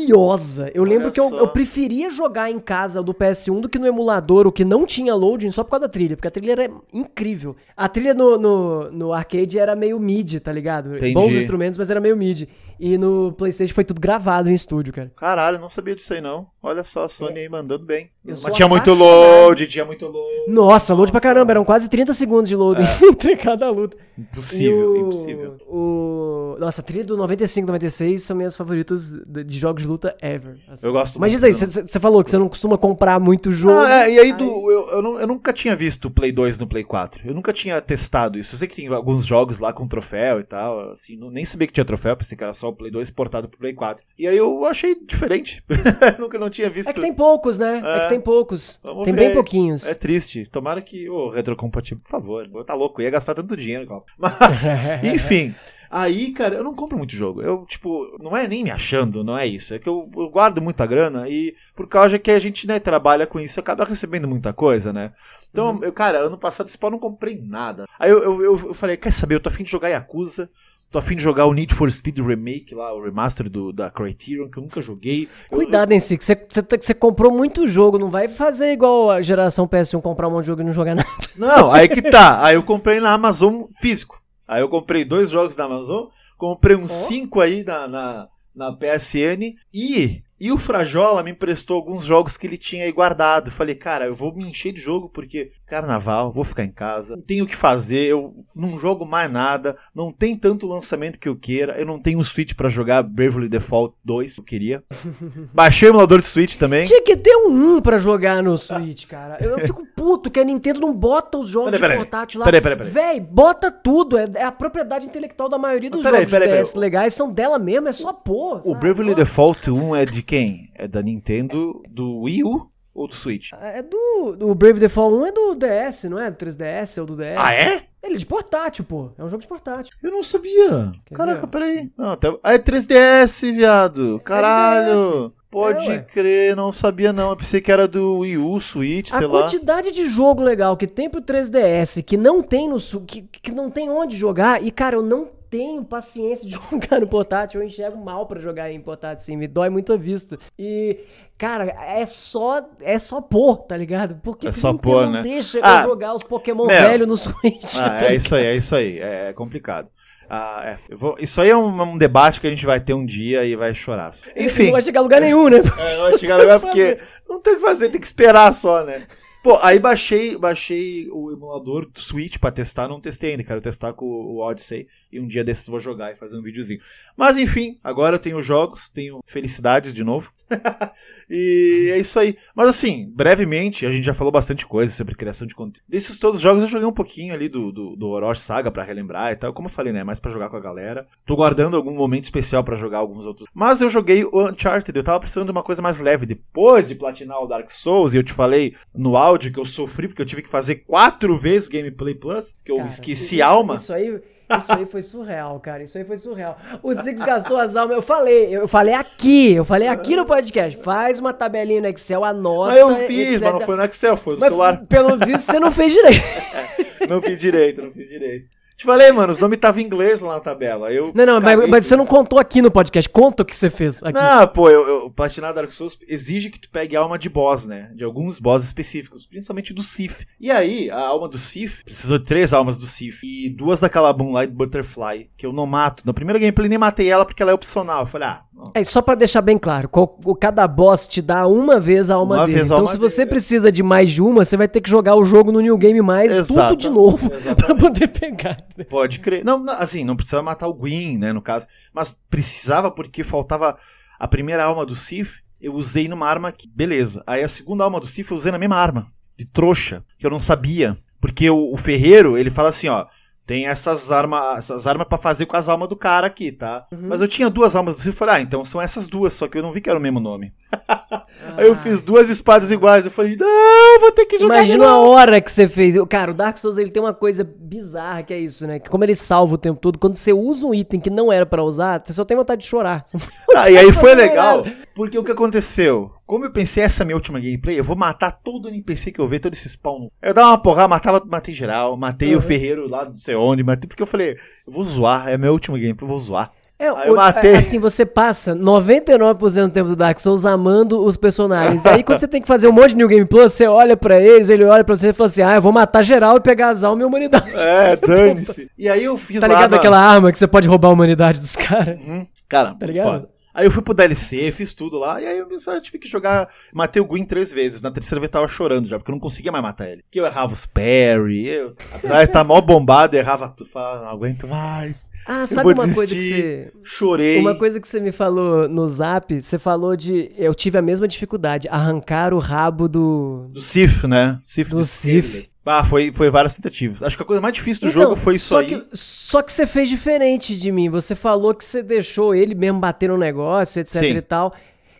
Eu Olha lembro que eu, eu preferia jogar em casa do PS1 do que no emulador, o que não tinha loading, só por causa da trilha, porque a trilha era incrível. A trilha no, no, no arcade era meio mid, tá ligado? Entendi. Bons instrumentos, mas era meio mid. E no PlayStation foi tudo gravado em estúdio, cara. Caralho, eu não sabia disso aí, não. Olha só, a Sony aí mandando bem. Mas tinha muito load, tinha muito load. Nossa, load pra Nossa. caramba, eram quase 30 segundos de loading entre cada luta. Impossível, o- impossível. O... Nossa, a trilha do 95 96 são minhas favoritas de, jogos de luta ever. assim. Eu gosto Mas diz aí, você falou que você não costuma comprar muito jogo. Ah, é, e aí, do, eu, eu, não- eu nunca tinha visto o Play 2 no Play 4. Eu nunca tinha testado isso. Eu sei que tem alguns jogos lá com troféu e tal. Assim, não, nem sabia que tinha troféu, pensei que era só o Play 2 portado pro Play 4. E aí eu achei diferente. nunca não tinha visto. É que tem poucos, né? É, É. que tem poucos. Vamos tem ver. bem pouquinhos. É triste. Tomara que o retrocompatível, por favor. Tá louco, ia gastar tanto dinheiro, cara. Mas, enfim. Aí, cara, eu não compro muito jogo. Eu, tipo, não é nem me achando, não é isso. É que eu, eu guardo muita grana e por causa que a gente, né, trabalha com isso, acaba recebendo muita coisa, né? Então, Uhum. eu, cara, ano passado esse pau eu não comprei nada. Aí eu, eu, eu, eu falei, quer saber, eu tô afim de jogar Yakuza. Tô afim de jogar o Need for Speed Remake lá, o remaster do, da Criterion, que eu nunca joguei. Eu- Cuidado em si, que você, comprou muito jogo, não vai fazer igual a geração PS1 comprar um monte de jogo e não jogar nada. Não, aí que tá. Aí eu comprei na Amazon físico. Aí eu comprei dois jogos da Amazon, comprei uns cinco aí na, na, na PSN e e o Frajola me emprestou alguns jogos que ele tinha aí guardado. Falei, cara, eu vou me encher de jogo porque carnaval, vou ficar em casa, não tenho o que fazer, eu não jogo mais nada, não tem tanto lançamento que eu queira, eu não tenho um Switch para jogar Bravely Default 2, eu queria. Baixei o emulador de Switch também. Tinha que ter um 1 pra jogar no Switch, cara. Eu fico puto que a Nintendo não bota os jogos Peraí, peraí. de portátil lá. Peraí, peraí, peraí. Véi, bota tudo. É, é a propriedade intelectual da maioria dos Peraí, jogos peraí. DS legais, são dela mesmo, é só pôr. O sabe? Bravely Default 1 é de quem? É da Nintendo, do Wii U ou do Switch? É do. O Brave Default 1 é do DS, não é? Do 3DS ou do DS. Ah, é? Ele é de portátil, pô. É um jogo de portátil. Eu não sabia. Quer Caraca, ver? peraí. Não, tá... Ah, é 3DS, viado. Caralho. Pode É, crer, não sabia não. Eu pensei que era do Wii U, Switch, A sei lá. quantidade de jogo legal que tem pro 3DS, que não tem no que, que não tem onde jogar, e cara, eu não tenho paciência de jogar no portátil, eu enxergo mal pra jogar em portátil, assim, me dói muito a vista. E, cara, é só é só pôr, tá ligado? Porque É só pôr, não né? deixa Ah, eu jogar os Pokémon Mel. velho no Switch. Ah, tá é isso aí, é isso aí. É complicado. Ah, é. Eu vou- Isso aí é um, um debate que a gente vai ter um dia e vai chorar. Enfim. Não vai chegar a lugar nenhum, né? É, não vai chegar agora porque não tem o que fazer, tem que esperar só, né? Pô, aí baixei, baixei o emulador do Switch pra testar, não testei ainda, quero testar com o Odyssey e um dia desses vou jogar e fazer um videozinho. Mas enfim, agora eu tenho jogos, tenho felicidades de novo. e é isso aí. Mas assim, brevemente, a gente já falou bastante coisa sobre criação de conteúdo. Desses todos os jogos eu joguei um pouquinho ali do, do, do Orochi Saga pra relembrar e tal. Como eu falei, né? Mais pra jogar com a galera. Tô guardando algum momento especial pra jogar alguns outros. Mas eu joguei o Uncharted, eu tava precisando de uma coisa mais leve. Depois de platinar o Dark Souls, e eu te falei no áudio que eu sofri porque eu tive que fazer quatro vezes Gameplay Plus, que eu Cara, esqueci isso- alma. Isso aí, isso aí foi surreal, cara. Isso aí foi surreal. O Six gastou as almas. Eu falei, eu falei aqui, eu falei aqui no podcast. Faz uma tabelinha no Excel, anota. Mas eu fiz, etc. mas não foi no Excel, foi no Mas, celular. pelo visto, você não fez direito. não fiz direito, não fiz direito. Te falei, mano, os nomes estavam em inglês lá na tabela. Eu Não, não, mas, mas você não contou aqui no podcast. Conta o que você fez aqui. Não, pô, eu, eu, platinar Dark Souls exige que tu pegue alma de boss, né? De alguns boss específicos, principalmente do Sif. E aí, a alma do Sif, precisou de três almas do Sif e duas da Calabum Light Butterfly, que eu não mato. Na primeira gameplay nem matei ela porque ela é opcional. Eu falei, ah, não. É, só pra deixar bem claro, qual- cada boss te dá uma vez a alma Uma dele. vez a então, alma se você dele, precisa de mais de uma, você vai ter que jogar o jogo no New Game Mais Exato, tudo de novo pra poder pegar. Pode crer. Não, assim, não precisava matar o Gwyn, né, no caso. Mas precisava porque faltava a primeira alma do Sif, eu usei numa arma que, beleza. Aí a segunda alma do Sif eu usei na mesma arma, de trouxa, que eu não sabia. Porque o, o ferreiro, ele fala assim, ó, tem essas armas essas armas para fazer com as almas do cara aqui, tá? Mas eu tinha duas almas do Sif, eu falei, ah, então são essas duas, só que eu não vi que era o mesmo nome. Aí eu fiz duas espadas iguais, eu falei, não, vou ter que jogar Imagina a hora que você fez. Cara, o Dark Souls ele tem uma coisa bizarra que é isso, né? Que como ele salva o tempo todo, quando você usa um item que não era pra usar, você só tem vontade de chorar. Ah, e aí foi legal. Porque o que aconteceu? Como eu pensei, essa é a minha última gameplay, eu vou matar todo NPC que eu ver, todo esse spawn. Eu dava uma porrada, matava, matei geral, matei Uhum. o ferreiro lá não sei onde, matei, porque eu falei, eu vou zoar, é a minha última gameplay, eu vou zoar. É, Aí eu matei. Assim, você passa 99% do tempo do Dark Souls amando os personagens. Aí quando você tem que fazer um monte de New Game Plus, você olha pra eles, ele olha pra você e fala assim: ah, eu vou matar geral e pegar as almas e a humanidade. É, dane-se. E aí eu fiz Tá ligado na- aquela arma que você pode roubar a humanidade dos caras? Uhum. Cara, Tá ligado? foda. Aí eu fui pro DLC, fiz tudo lá, e aí eu só tive que jogar. Matei o Gwyn três vezes. Na terceira vez eu tava chorando já, porque eu não conseguia mais matar ele. Porque eu errava os parry, eu. Apesar estar mó bombado, eu errava tudo. Falava, não aguento mais. Ah, sabe uma coisa que desistir. você. Chorei. Uma coisa que você me falou no zap, você falou de. Eu tive a mesma dificuldade, arrancar o rabo do. Do Sif, né? Sif Do Sif. Ah, foi, foi várias tentativas. Acho que a coisa mais difícil do Então, jogo foi isso só aí. Que, só que você fez diferente de mim. Você falou que você deixou ele mesmo bater no negócio, etc Sim. e tal.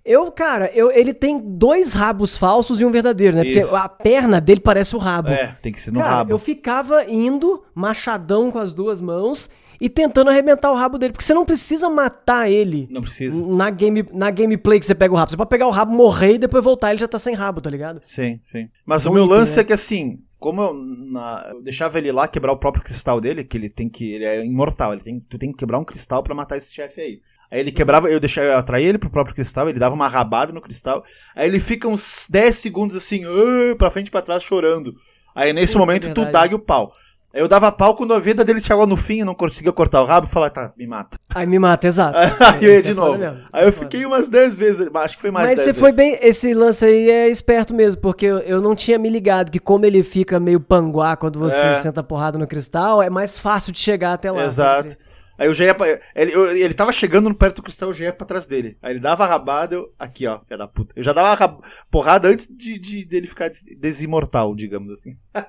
Eu, cara, eu, ele tem dois rabos falsos e um verdadeiro, né? Isso. Porque a perna dele parece o rabo. É, tem que ser no cara, rabo. eu ficava indo, machadão com as duas mãos, e tentando arrebentar o rabo dele. Porque você não precisa matar ele. Não precisa. Na, game, na gameplay que você pega o rabo. Você pode pegar o rabo, morrer e depois voltar, ele já tá sem rabo, tá ligado? Sim, sim. Mas Bom o meu item, lance né? é que assim, como eu, na- eu deixava ele lá quebrar o próprio cristal dele, que ele tem que. Ele é imortal, ele tem, tu tem que quebrar um cristal pra matar esse chefe aí. Aí ele quebrava, eu deixava, eu atraía ele pro próprio cristal, ele dava uma rabada no cristal, aí ele fica uns 10 segundos assim, "Ah", pra frente e pra trás chorando. Aí nesse momento tu verdade. dague o pau. Aí eu dava pau quando a vida dele chegou no fim e não conseguia cortar o rabo e falava, tá, me mata. Aí me mata, exato. Aí eu ia de é foda novo. mesmo, Aí é eu foda. fiquei umas 10 vezes, mas acho que foi mais Mas 10 você foi vezes. bem. Esse lance aí é esperto mesmo, porque eu, não tinha me ligado que, como ele fica meio panguá quando você É. senta porrada no cristal, é mais fácil de chegar até lá. Exato. pode crer. Aí eu já ia pra, ele, eu- ele tava chegando no perto do cristal, eu já ia pra trás dele. Aí ele dava a rabada, eu. Aqui, ó, filha da puta. Eu já dava a rab- porrada antes de, de- dele ficar des- desimortal, digamos assim.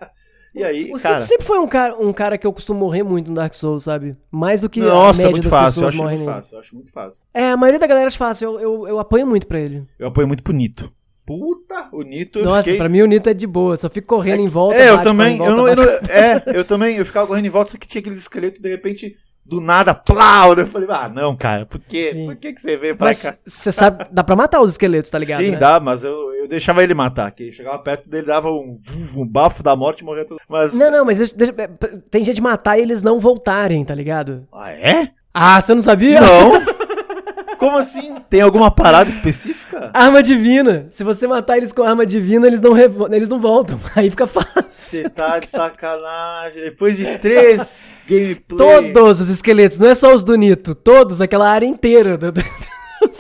e aí, O cara. Sempre foi um cara, um cara que eu costumo morrer muito no Dark Souls, sabe? Mais do que Nossa, a é média muito das fácil. Eu pessoas acho morrem muito nele. fácil. Eu acho muito fácil. É, a maioria da galera acha fácil, eu, eu, eu apanho muito pra ele. Eu apoio muito pro Nito. Puta, o Nito. eu Nossa, fiquei... pra mim o Nito é de boa, só fico correndo em volta. É, eu também. em Eu não, volta, eu não- é, eu também. Eu ficava correndo em volta, só que tinha aqueles esqueletos, de repente, do nada, plau! Eu falei, ah, não, cara, por quê? Por que, que você veio pra cá? Mas você sabe, dá pra matar os esqueletos, tá ligado? Sim, né? dá, mas eu, eu deixava ele matar. Que chegava perto dele, dava um, um bafo da morte e morria tudo. Mas. Não, não, mas deixa- deixa- tem gente matar e eles não voltarem, tá ligado? Ah, é? Ah, você não sabia? Não! Como assim? Tem alguma parada específica? Arma divina. Se você matar eles com arma divina, eles não, eles não voltam. Aí fica fácil. Você tá de sacanagem. Depois de três gameplays. Todos os esqueletos, não é só os do Nito, todos naquela área inteira. do-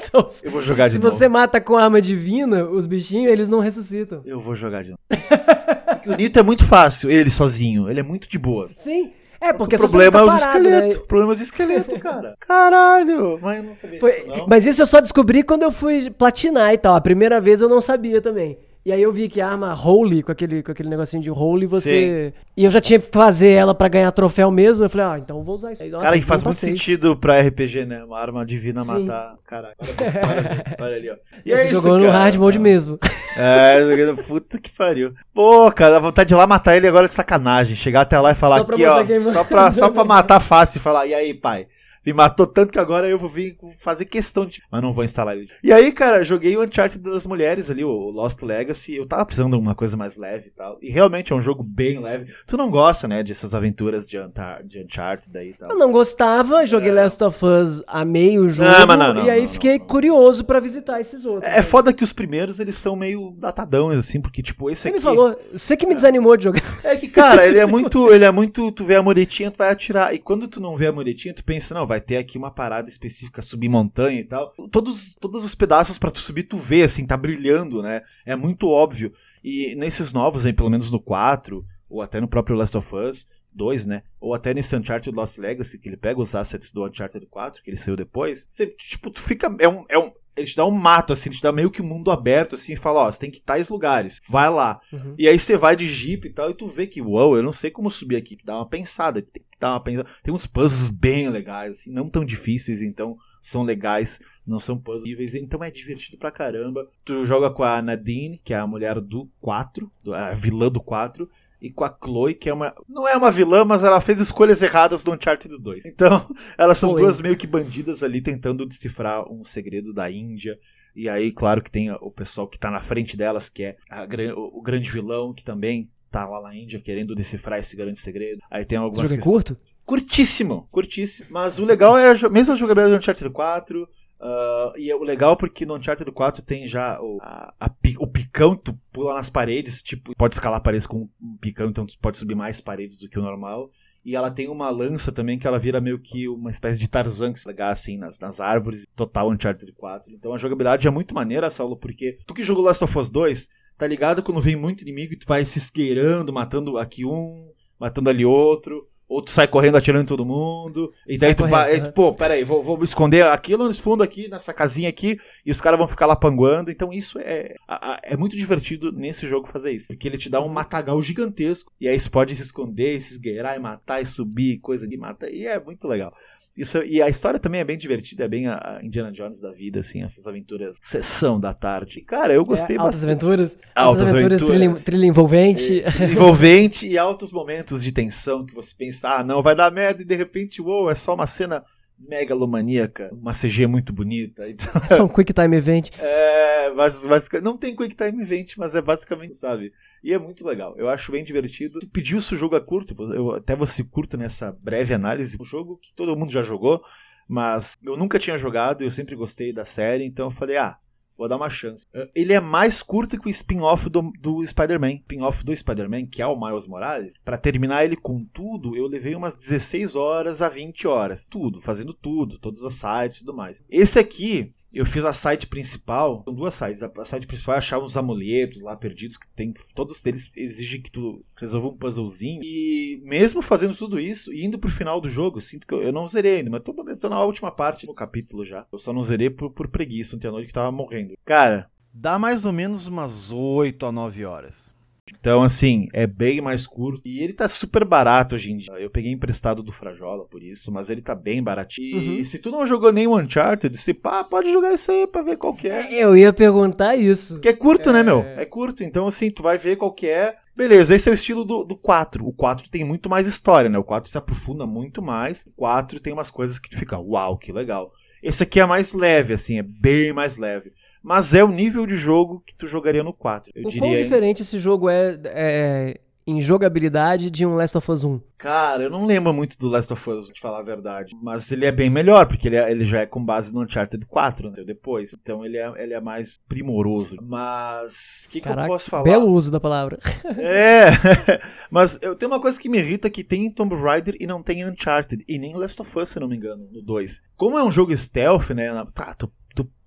são Eu vou jogar de Se novo. você mata com arma divina, os bichinhos, eles não ressuscitam. Eu vou jogar de novo. Porque o Nito é muito fácil, ele sozinho. Ele é muito de boas. Sim. É, porque o problema é você os esqueletos. né? O problema é os esqueletos, cara. Caralho. Mas eu não sabia Foi- disso, não. mas isso eu só descobri quando eu fui platinar e tal. A primeira vez eu não sabia também. E aí eu vi que a arma Holy, com aquele, com aquele negocinho de Holy, você. E eu já tinha que fazer ela pra ganhar troféu mesmo. Eu falei, ah, então eu vou usar isso aí. Nossa, Cara, e faz muito passei. sentido pra RPG, né? Uma arma divina Sim. matar. Caraca. Olha, olha ali, ó. E Você é isso, jogou no cara. hard mode mesmo. É, joguei no- puta que pariu. Pô, cara, dá vontade de ir lá matar ele agora de sacanagem. Chegar até lá e falar Só aqui, ó. Só pra, só pra matar fácil e falar, e aí, pai? Me matou tanto que agora eu vou vir fazer questão de. Mas não vou instalar ele. E aí, cara, joguei o Uncharted das mulheres ali, o Lost Legacy. Eu tava precisando de uma coisa mais leve e tal. E realmente é um jogo bem leve. Tu não gosta, né, dessas aventuras de, Untar de Uncharted daí e tal. Eu não gostava, joguei Last of Us a meio jogo. Não, mas não, não, e aí fiquei curioso pra visitar esses outros. É foda que os primeiros eles são meio datadão, assim, porque, tipo, esse Você aqui. me falou, você que me desanimou de jogar. É que, cara, ele é muito. Ele é muito. Tu vê a muretinha, tu vai atirar. E quando tu não vê a muretinha, tu pensa, não, vai ter aqui uma parada específica, subir montanha e tal. Todos, todos os pedaços pra tu subir, tu vê, assim, tá brilhando, né? É muito óbvio. E nesses novos, aí, pelo menos no 4, ou até no próprio Last of Us 2, né? Ou até nesse Uncharted Lost Legacy, que ele pega os assets do Uncharted 4, que ele saiu depois, você, tipo, tu fica. É um. É um ele te dá um mato, assim, ele te dá meio que um mundo aberto, assim, e fala, ó, você tem que ir tais lugares, vai lá. Uhum. E aí você vai de jeep e tal, e tu vê que, uau, eu não sei como subir aqui, que dá uma pensada, tem que dar uma pensada. Tem uns puzzles bem legais, assim, não tão difíceis, então são legais, não são puzzles, então é divertido pra caramba. Tu joga com a Nadine, que é a mulher do 4, do- a vilã do 4, e com a Chloe, que é uma. Não é uma vilã, mas ela fez escolhas erradas do Uncharted 2. Então, elas são Foi. duas meio que bandidas ali tentando decifrar um segredo da Índia. E aí, claro que tem o pessoal que tá na frente delas, que é a o grande vilão, que também tá lá na Índia querendo decifrar esse grande segredo. Aí tem Esse algumas jogo é questões- curto? Curtíssimo, curtíssimo. Mas o legal é a mesma jogabilidade do Uncharted 4. Ah, e é o legal porque no Uncharted 4 tem já o, a- a o picão, tu pula nas paredes, tipo, pode escalar paredes com um picão, então tu pode subir mais paredes do que o normal. E ela tem uma lança também que ela vira meio que uma espécie de Tarzan que se pegar assim nas, nas árvores, total Uncharted 4. Então a jogabilidade é muito maneira, Saulo, porque tu que jogou Last of Us 2, tá ligado quando vem muito inimigo e tu vai se esqueirando, matando aqui um, matando ali outro. Ou tu sai correndo atirando em todo mundo. E daí Sai tu correndo, é, Pô, peraí, vou, vou esconder aquilo no fundo aqui, nessa casinha aqui, e os caras vão ficar lá panguando. Então isso é. É muito divertido nesse jogo fazer isso. Porque ele te dá um matagal gigantesco. E aí você pode se esconder, se esgueirar e matar e subir, coisa de matar. E é muito legal. Isso, e a história também é bem divertida, é bem a, Indiana Jones da vida, assim, essas aventuras. Sessão da tarde. Cara, eu gostei É, altas bastante. aventuras. Altas Altas aventuras, aventuras. trilha, trilha envolvente. envolvente e altos momentos de tensão que você pensa, ah, não, vai dar merda e de repente, uou, é só uma cena megalomaníaca, uma CG muito bonita. Então, É um quick time event. é, mas, basic- não tem Quick Time Event, mas é basicamente, sabe? E é muito legal. Eu acho bem divertido. Tu pediu se o jogo é curto, eu até você curto nessa breve análise. Um jogo que todo mundo já jogou, mas eu nunca tinha jogado, eu sempre gostei da série, então eu falei, ah, Vou dar uma chance. Eh, Ele é mais curto que o spin-off do, do Spider-Man. Spin-off do Spider-Man, que é o Miles Morales. Pra terminar ele com tudo, eu levei umas 16 horas a 20 horas. Tudo, fazendo tudo, todas as sites e tudo mais. Esse aqui, eu fiz a site principal, são duas sites. A site principal é achar uns amuletos lá perdidos que tem. Todos eles exigem que tu resolva um puzzlezinho. E mesmo fazendo tudo isso, indo pro final do jogo, sinto que eu, eu não zerei ainda, mas tô, tô na última parte do capítulo já. Eu só não zerei por, por preguiça ontem à noite que tava morrendo. Cara, Dá mais ou menos umas 8 a 9 horas. Então assim, é bem mais curto. E ele tá super barato hoje em dia. Eu peguei emprestado do Frajola por isso, mas ele tá bem baratinho. E Uhum. se tu não jogou nem o Uncharted, se pá, pode jogar isso aí pra ver qual que é. Eu ia perguntar isso. Que é curto, né, meu? É curto. Então, assim, tu vai ver qual que é. Beleza, esse é o estilo do, do 4. O 4 tem muito mais história, né? O 4 se aprofunda muito mais. O 4 tem umas coisas que tu fica, uau, que legal. Esse aqui é mais leve, assim, é bem mais leve. Mas é o nível de jogo que tu jogaria no 4. Eu O quão diria. diferente esse jogo é, é em jogabilidade de um Last of Us 1? Cara, eu não lembro muito do Last of Us, de falar a verdade. Mas ele é bem melhor, porque ele, é- ele já é com base no Uncharted 4, né? Depois. Então ele é, ele é mais primoroso. Mas. O que, que eu posso falar? belo uso da palavra. É, mas eu tenho uma coisa que me irrita que tem em Tomb Raider e não tem em Uncharted, e nem Last of Us, se não me engano, no 2. Como é um jogo stealth, né? Tá, tu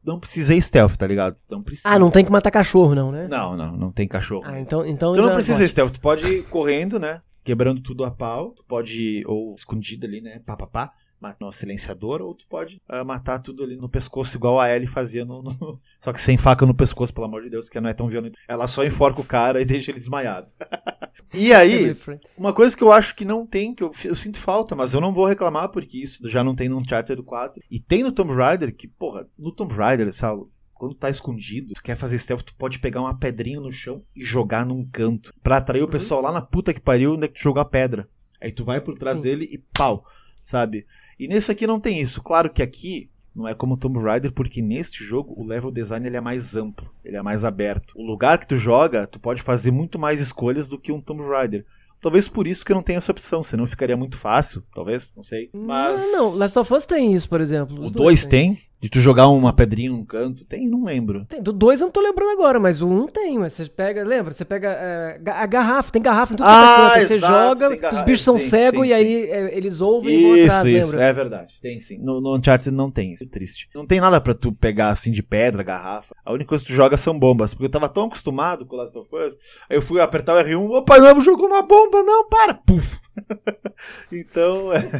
não precisa ir stealth, tá ligado? Não precisa. Ah, não tem que matar cachorro, não, né? Não, não, não tem cachorro. Ah, então, então tu não já precisa pode. stealth, tu pode ir correndo, né? Quebrando tudo a pau, tu pode ir ou escondido ali, né? Pá, pá, pá. Matar no silenciador, ou tu pode ah, matar tudo ali no pescoço, igual a Ellie fazia no, no- Só que sem faca no pescoço, pelo amor de Deus, que não é tão violento. Ela só enforca o cara e deixa ele desmaiado. e aí, uma coisa que eu acho que não tem, que eu, eu sinto falta, mas eu não vou reclamar, porque isso já não tem no Uncharted 4. E tem no Tomb Raider, que, porra, no Tomb Raider, Saulo, quando tá escondido, tu quer fazer stealth, tu pode pegar uma pedrinha no chão e jogar num canto. Pra atrair o pessoal lá na puta que pariu onde é que tu jogou a pedra. Aí tu vai por trás Sim. dele e pau, sabe? E nesse aqui não tem isso. Claro que aqui não é como Tomb Raider, porque neste jogo o level design ele é mais amplo, ele é mais aberto. O lugar que tu joga, tu pode fazer muito mais escolhas do que um Tomb Raider. Talvez por isso que eu não tenho essa opção, senão ficaria muito fácil, talvez, não sei. Mas Não, não, Last of Us tem isso, por exemplo. o Os 2 têm. tem? De tu jogar uma pedrinha num canto? Tem, não lembro. Tem, do 2 eu não tô lembrando agora, mas o 1 um tem, mas você pega, lembra? Você pega é, a garrafa, tem garrafa em tudo Ah, quanto é canto, aí você exato, joga, garrafa, os bichos são cegos e aí é, eles ouvem e vão Isso, atrás, isso, lembra? é verdade. Tem sim. No, no Uncharted não tem isso. É triste. Não tem nada pra tu pegar assim de pedra, garrafa. A única coisa que tu joga são bombas. Porque eu tava tão acostumado com Last of Us. Aí eu fui apertar o R1. Opa, não, jogou uma bomba, não, para! Puf! então, é,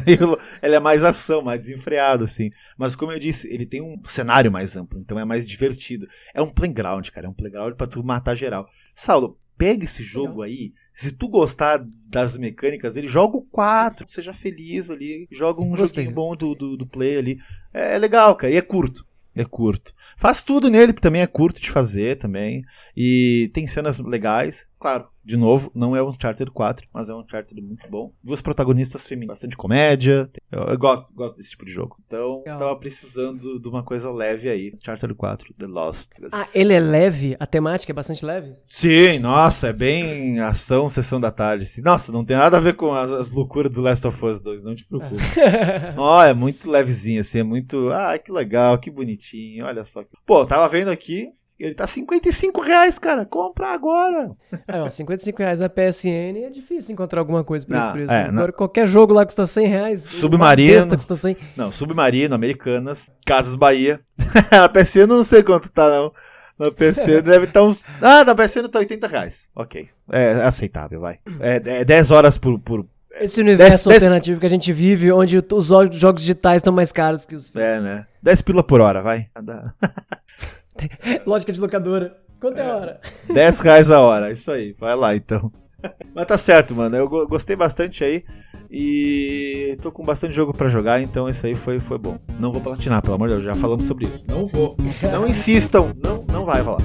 ele é mais ação, mais desenfreado, assim. Mas como eu disse, ele tem um cenário mais amplo, então é mais divertido. É um playground, cara. É um playground pra tu matar geral. Saulo, pega esse jogo aí. Se tu gostar das mecânicas dele, joga o 4. Seja feliz ali. Joga um Gostei. joguinho bom do, do, do play ali. É, é legal, cara. E é curto. É curto. Faz tudo nele, também é curto de fazer também. E tem cenas legais. Claro, de novo, não é um Uncharted 4, mas é um Uncharted muito bom. Duas protagonistas femininas, bastante comédia. Eu, eu gosto, gosto desse tipo de jogo. Então, Legal. tava precisando de uma coisa leve aí. Uncharted 4, The Lost. Ah, ele é leve? A temática é bastante leve? Sim, nossa, é bem ação, sessão da tarde. assim. Nossa, não tem nada a ver com as, as loucuras do Last of Us 2, não te preocupe. Ó, é muito levezinho, assim, é muito. Ah, que legal, que bonitinho, olha só. Pô, tava vendo aqui, ele tá 55 reais, cara. Compra agora. É, ó, 55 reais na PSN é difícil encontrar alguma coisa por esse Não, preço. é, Agora qualquer jogo lá custa 100 reais. Submarino. Custa 100. Não, Submarino, Americanas, Casas Bahia. Na PC eu não sei quanto tá, não. Na PC deve estar uns. Ah, na PC tá 80 reais. Ok. É aceitável, vai. É, é 10 horas por. por... Esse universo Dez- dez- alternativo que a gente vive, onde os jo- jogos digitais estão mais caros que os. É, né? 10 pila por hora, vai. Lógica de locadora. Quanto é a hora? 10 reais a hora, isso aí, vai lá então. Mas tá certo, mano. Eu go- gostei bastante aí. E tô com bastante jogo pra jogar, então esse aí foi, foi bom. Não vou platinar, pelo amor de Deus, já falamos sobre isso. Não vou. Não insistam, não, não vai rolar.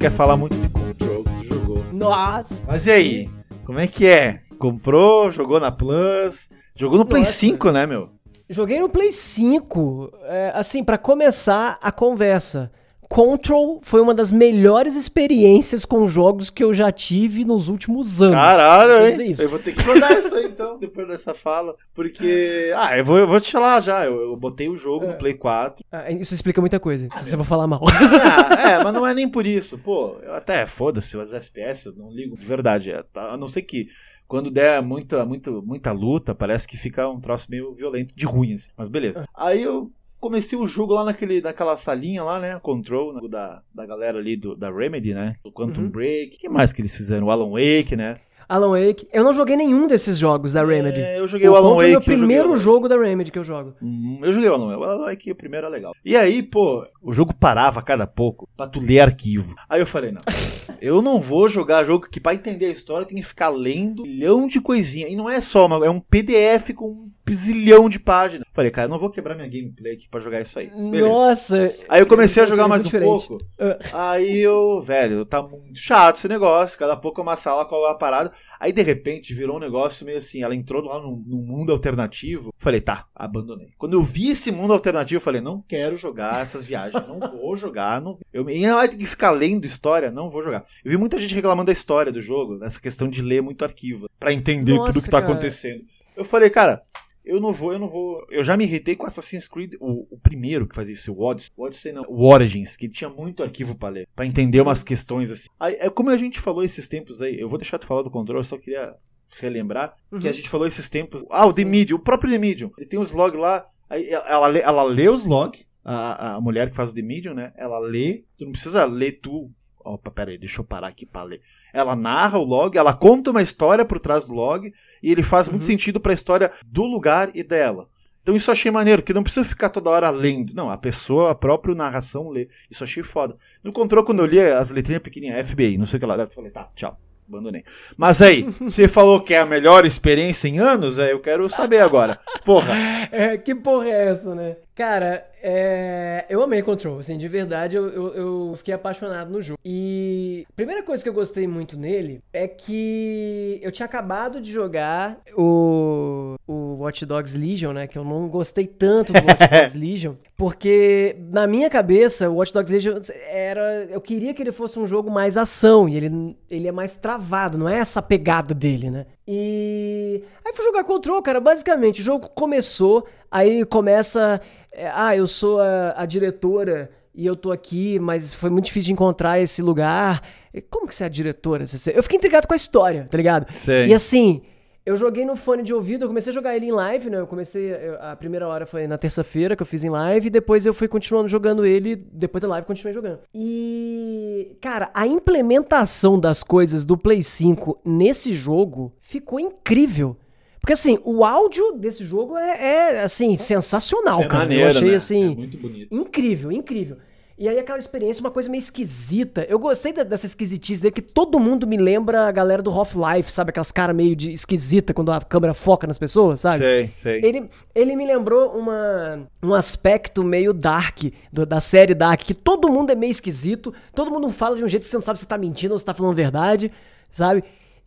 Quer falar muito de Control, que jogou. Nossa! Mas e aí? Como é que é? Comprou, jogou na Plus, jogou no Play Nossa. 5, né, meu? Joguei no Play 5, é, assim, pra começar a conversa. Control foi uma das melhores experiências com jogos que eu já tive nos últimos anos. Caralho, hein? Eu vou ter que jogar isso aí então, depois dessa fala. Porque. Ah, eu vou, eu vou te falar já. Eu, eu botei o jogo no Play 4. Ah, isso explica muita coisa, se você for falar mal. Ah, é, mas não é nem por isso. Pô, eu até foda-se os FPS, eu não ligo de verdade. É, tá? A não ser que. Quando der muita, muita, muita luta, parece que fica um troço meio violento de ruim, assim. Mas beleza. Aí eu comecei o jogo lá naquele, naquela salinha lá, né? Control, né, da, da galera ali do, da Remedy, né? O Quantum Break. O que mais que eles fizeram? O Alan Wake, né? Alan Wake. Eu não joguei nenhum desses jogos da Remedy. É, eu joguei o Alan Control Wake. é o o primeiro Alan jogo da Remedy que eu jogo. Hum, eu joguei o Alan Wake. O Alan Wake, o primeiro é legal. E aí, pô, o jogo parava a cada pouco pra tu ler arquivo. Aí eu falei, não, eu não vou jogar jogo que pra entender a história tem que ficar lendo um milhão de coisinha. E não é só, uma, é um PDF com um zilhão de páginas. Falei, cara, eu não vou quebrar minha gameplay aqui pra jogar isso aí. Beleza. Nossa. Aí eu comecei a jogar mais um Diferente. pouco. Ah. Aí eu, velho, tá muito chato esse negócio. Cada pouco é uma sala com a parada. Aí de repente virou um negócio meio assim. Ela entrou lá num, num mundo alternativo. Falei, tá, abandonei. Quando eu vi esse mundo alternativo, eu falei, não quero jogar essas viagens. Não vou jogar. Não... Eu e ainda vai ter que ficar lendo história. Não vou jogar. Eu vi muita gente reclamando da história do jogo, nessa questão de ler muito arquivo. Pra entender Nossa, tudo que tá cara. acontecendo. Eu falei, cara, eu não vou, eu não vou. Eu já me irritei com Assassin's Creed, o, o primeiro que fazia isso, o Odyssey. O Odyssey não, o Origins, que tinha muito arquivo pra ler, pra entender umas questões assim. Aí, é como a gente falou esses tempos aí, eu vou deixar tu falar do controle, eu só queria relembrar que a gente falou esses tempos. Ah, o The Medium, o próprio The Medium. Ele tem os logs lá, aí ela, lê, ela lê os logs, a, a mulher que faz o The Medium, né? Ela lê, tu não precisa ler tu. Opa, pera aí, deixa eu parar aqui pra ler. Ela narra o log, ela conta uma história por trás do log e ele faz muito sentido pra história do lugar e dela. Então isso eu achei maneiro, que não precisa ficar toda hora lendo. Não, a pessoa, a própria narração lê. Isso eu achei foda. No controle, quando eu li as letrinhas pequenininhas, FBI, não sei o que lá, eu falei, tá, tchau, abandonei. Mas aí, você falou que é a melhor experiência em anos, aí eu quero saber agora. Porra. É, que porra é essa, né? Cara, é, eu amei Control, assim, de verdade eu, eu, eu fiquei apaixonado no jogo. E a primeira coisa que eu gostei muito nele é que eu tinha acabado de jogar o, o Watch Dogs Legion, né? Que eu não gostei tanto do Watch Dogs Legion, porque na minha cabeça o Watch Dogs Legion era. Eu queria que ele fosse um jogo mais ação, e ele, ele é mais travado, não é essa pegada dele, né? E aí fui jogar Control, cara. Basicamente, o jogo começou, aí começa. é, ah, eu sou a, a diretora e eu tô aqui, mas foi muito difícil de encontrar esse lugar. Como que você é a diretora? Eu fiquei intrigado com a história, tá ligado? Sei. E assim, eu joguei no fone de ouvido, eu comecei a jogar ele em live, né? Eu comecei. eu- A primeira hora foi na terça-feira que eu fiz em live, e depois eu fui continuando jogando ele, depois da live continuei jogando. E. Cara, a implementação das coisas do Play 5 nesse jogo ficou incrível. Porque assim, o áudio desse jogo é, é, assim, sensacional, É cara. maneiro, eu achei né? assim. É muito bonito. Incrível, incrível. E aí aquela experiência, uma coisa meio esquisita. Eu gostei dessa esquisitice dele, que todo mundo me lembra a galera do Half-Life, sabe? Aquelas caras meio de esquisita quando a câmera foca nas pessoas, sabe? Sei, sei. Ele, ele me lembrou uma, um aspecto meio dark do- da série Dark, que todo mundo é meio esquisito, todo mundo fala de um jeito que você não sabe se tá mentindo ou se tá falando verdade, sabe?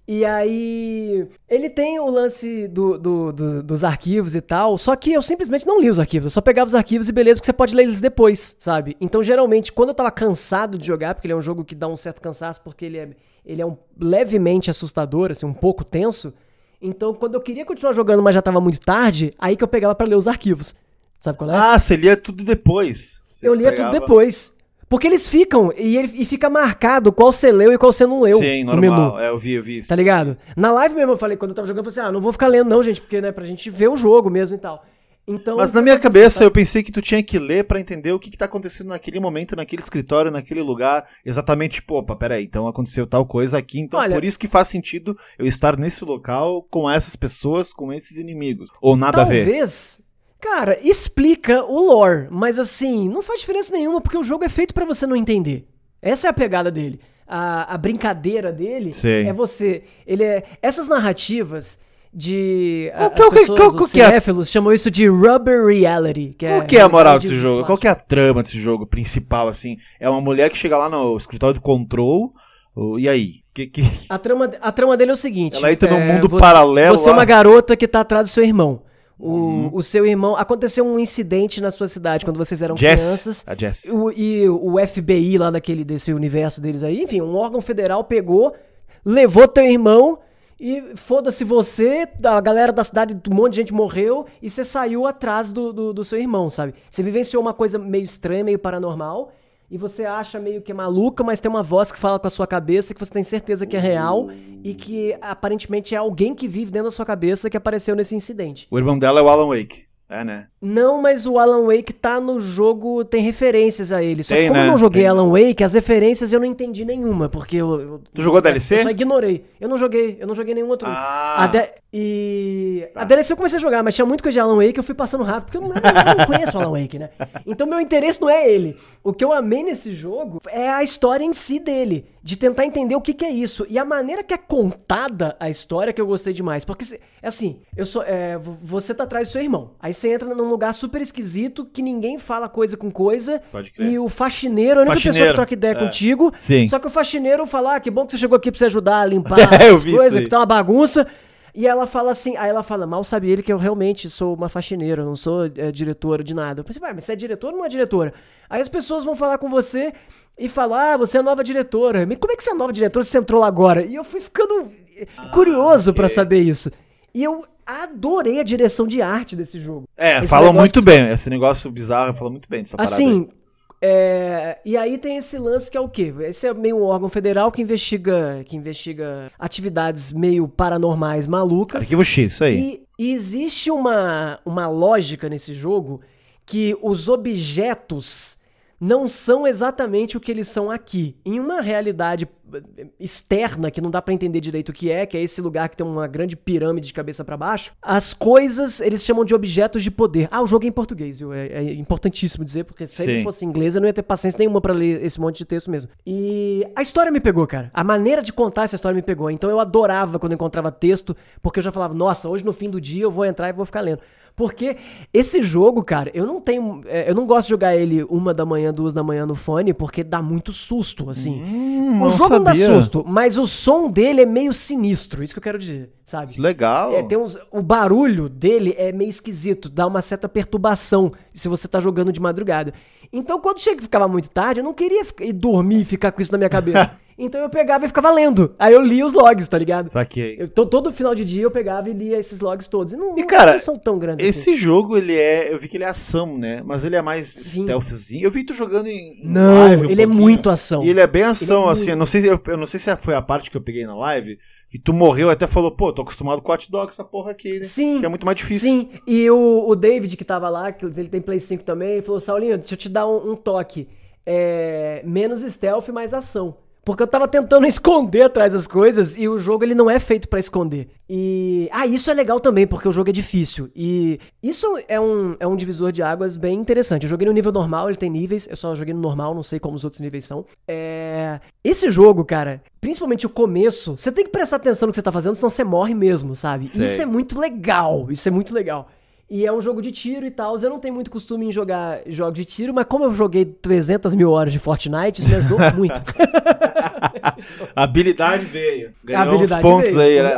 E aí. Ele tem o lance do, do- do- dos arquivos e tal, só que eu simplesmente não li os arquivos. Eu só pegava os arquivos e beleza, porque você pode ler eles depois, sabe? Então, geralmente, quando eu tava cansado de jogar, porque ele é um jogo que dá um certo cansaço, porque ele é, ele é um levemente assustador, assim, um pouco tenso. Então, quando eu queria continuar jogando, mas já tava muito tarde, aí que eu pegava pra ler os arquivos. Sabe qual é? Ah, você lia tudo depois. Você eu lia pegava- tudo depois. Porque eles ficam, e, ele, e fica marcado qual você leu e qual você não leu Sim, no normal. menu. É, eu vi, eu vi isso. Tá ligado? Na live mesmo eu falei, quando eu tava jogando, eu falei assim, ah, não vou ficar lendo não, gente, porque, né, pra gente ver o jogo mesmo e tal. Então, Mas na minha aconteceu, cabeça tá? eu pensei que tu tinha que ler pra entender o que, que tá acontecendo naquele momento, naquele escritório, naquele lugar. Exatamente, tipo, opa, peraí, então aconteceu tal coisa aqui, então Olha- por isso que faz sentido eu estar nesse local com essas pessoas, com esses inimigos. Ou nada a ver. Talvez, cara, explica o lore, mas assim, não faz diferença nenhuma porque o jogo é feito pra você não entender. Essa é a pegada dele. A, a brincadeira dele Sei. é você. Ele é. Essas narrativas de. a- Qual que- as pessoas, qual- os qual que é cinéfilos chamam isso de rubber reality. Que Qual que é a moral desse jogo? plástica. Qual que é a trama desse jogo principal, assim? É uma mulher que chega lá no escritório do Control, e aí? Que, que... A trama, a trama dele é o seguinte: Ela entra num é, mundo você- paralelo Você é lá. uma garota que tá atrás do seu irmão. O, o seu irmão. Aconteceu um incidente na sua cidade quando vocês eram Jess. crianças. A Jess. O, e o FBI lá daquele, desse universo deles aí, enfim, um órgão federal pegou, levou teu irmão e foda-se você, a galera da cidade, um monte de gente morreu e você saiu atrás do, do, do seu irmão, sabe? Você vivenciou uma coisa meio estranha, meio paranormal e você acha meio que maluca, mas tem uma voz que fala com a sua cabeça que você tem certeza que é real e que aparentemente é alguém que vive dentro da sua cabeça que apareceu nesse incidente. O irmão dela é o Alan Wake. É, né? Não, mas o Alan Wake tá no jogo, tem referências a ele. Só que Tem, como né? eu não joguei Tem. Alan Wake, as referências eu não entendi nenhuma, porque eu. eu- Tu jogou DLC? Eu só ignorei. Eu não joguei, eu não joguei nenhum outro. Ah. Tá. A D- E. A DLC eu comecei a jogar, mas tinha muito coisa de Alan Wake, eu fui passando rápido, porque eu não, eu não conheço o Alan Wake, né? Então meu interesse não é ele. O que eu amei nesse jogo é a história em si dele. De tentar entender o que, que é isso. E a maneira que é contada a história que eu gostei demais. Porque, é assim, eu sou. é, vo- você tá atrás do seu irmão. Aí você entra num lugar super esquisito que ninguém fala coisa com coisa. Pode crer. E o faxineiro, a única pessoa Faxineiro, que troca ideia é. contigo. Sim. Só que o faxineiro fala: ah, que bom que você chegou aqui pra você ajudar a limpar É, as coisas, que tá uma bagunça. E ela fala assim, aí ela fala, mal sabe ele que eu realmente sou uma faxineira, eu não sou é, diretora de nada. Eu pensei, "Ué, mas você é diretora ou não é diretora? Aí as pessoas vão falar com você e falar, ah, você é nova diretora. Mas como é que você é nova diretora se você entrou lá agora? E eu fui ficando eh, curioso pra saber isso. E eu adorei a direção de arte desse jogo. É, Esse negócio muito que- bem. Esse negócio bizarro fala muito bem dessa parada. Assim, é, e aí tem esse lance que é o quê? Esse é meio um órgão federal que investiga, que investiga atividades meio paranormais malucas. Arquivo X, isso aí. E, e existe uma, uma lógica nesse jogo que os objetos não são exatamente o que eles são aqui. Em uma realidade externa que não dá pra entender direito o que é, que é esse lugar que tem uma grande pirâmide de cabeça pra baixo, as coisas eles chamam de objetos de poder. Ah, o jogo é em português, viu? É, é importantíssimo dizer, porque se ele fosse em inglês eu não ia ter paciência nenhuma pra ler esse monte de texto mesmo. E a história me pegou, cara. A maneira de contar essa história me pegou. Então eu adorava quando eu encontrava texto, porque eu já falava, nossa, hoje no fim do dia eu vou entrar e vou ficar lendo. Porque esse jogo, cara, eu não tenho. é, eu não gosto de jogar ele uma da manhã, duas da manhã no fone, porque dá muito susto, assim. Hum, o jogo não dá sabia. susto, mas o som dele é meio sinistro, isso que eu quero dizer, sabe? Legal. É, tem uns, o barulho dele é meio esquisito, dá uma certa perturbação se você tá jogando de madrugada. Então, quando chega que ficava muito tarde, eu não queria ficar- ir dormir e ficar com isso na minha cabeça. então eu pegava e ficava lendo. Aí eu lia os logs, tá ligado? Saquei. Eu, to- todo final de dia eu pegava e lia esses logs todos. E não, E, cara, não são tão grandes assim. Esse jogo, ele é. Eu vi que ele é ação, né? Mas ele é mais Sim. stealthzinho. Eu vi tu jogando em. Não, live um ele é pouquinho. muito ação. E ele é bem ação, é assim. muito- Eu não, sei, se- eu, eu não sei se foi a parte que eu peguei na live. Que tu morreu e até falou, pô, tô acostumado com hot dog, essa porra aqui, né? Sim. Que é muito mais difícil. Sim, e o, o David que tava lá, que ele tem Play 5 também, falou, Saulinho, deixa eu te dar um, um toque. É, menos stealth, mais ação. Porque eu tava tentando esconder atrás das coisas e o jogo ele não é feito pra esconder. E. Ah, isso é legal também, porque o jogo é difícil. E isso é um, é um divisor de águas bem interessante. Eu joguei no nível normal, ele tem níveis, eu só joguei no normal, não sei como os outros níveis são. É. Esse jogo, cara, principalmente o começo, você tem que prestar atenção no que você tá fazendo, senão você morre mesmo, sabe? Sei. Isso é muito legal. Isso é muito legal. E é um jogo de tiro e tal. Eu não tenho muito costume em jogar jogos de tiro, mas como eu joguei 300 mil horas de Fortnite, isso me ajudou muito. Habilidade veio. Ganhou habilidade pontos veio. aí, né?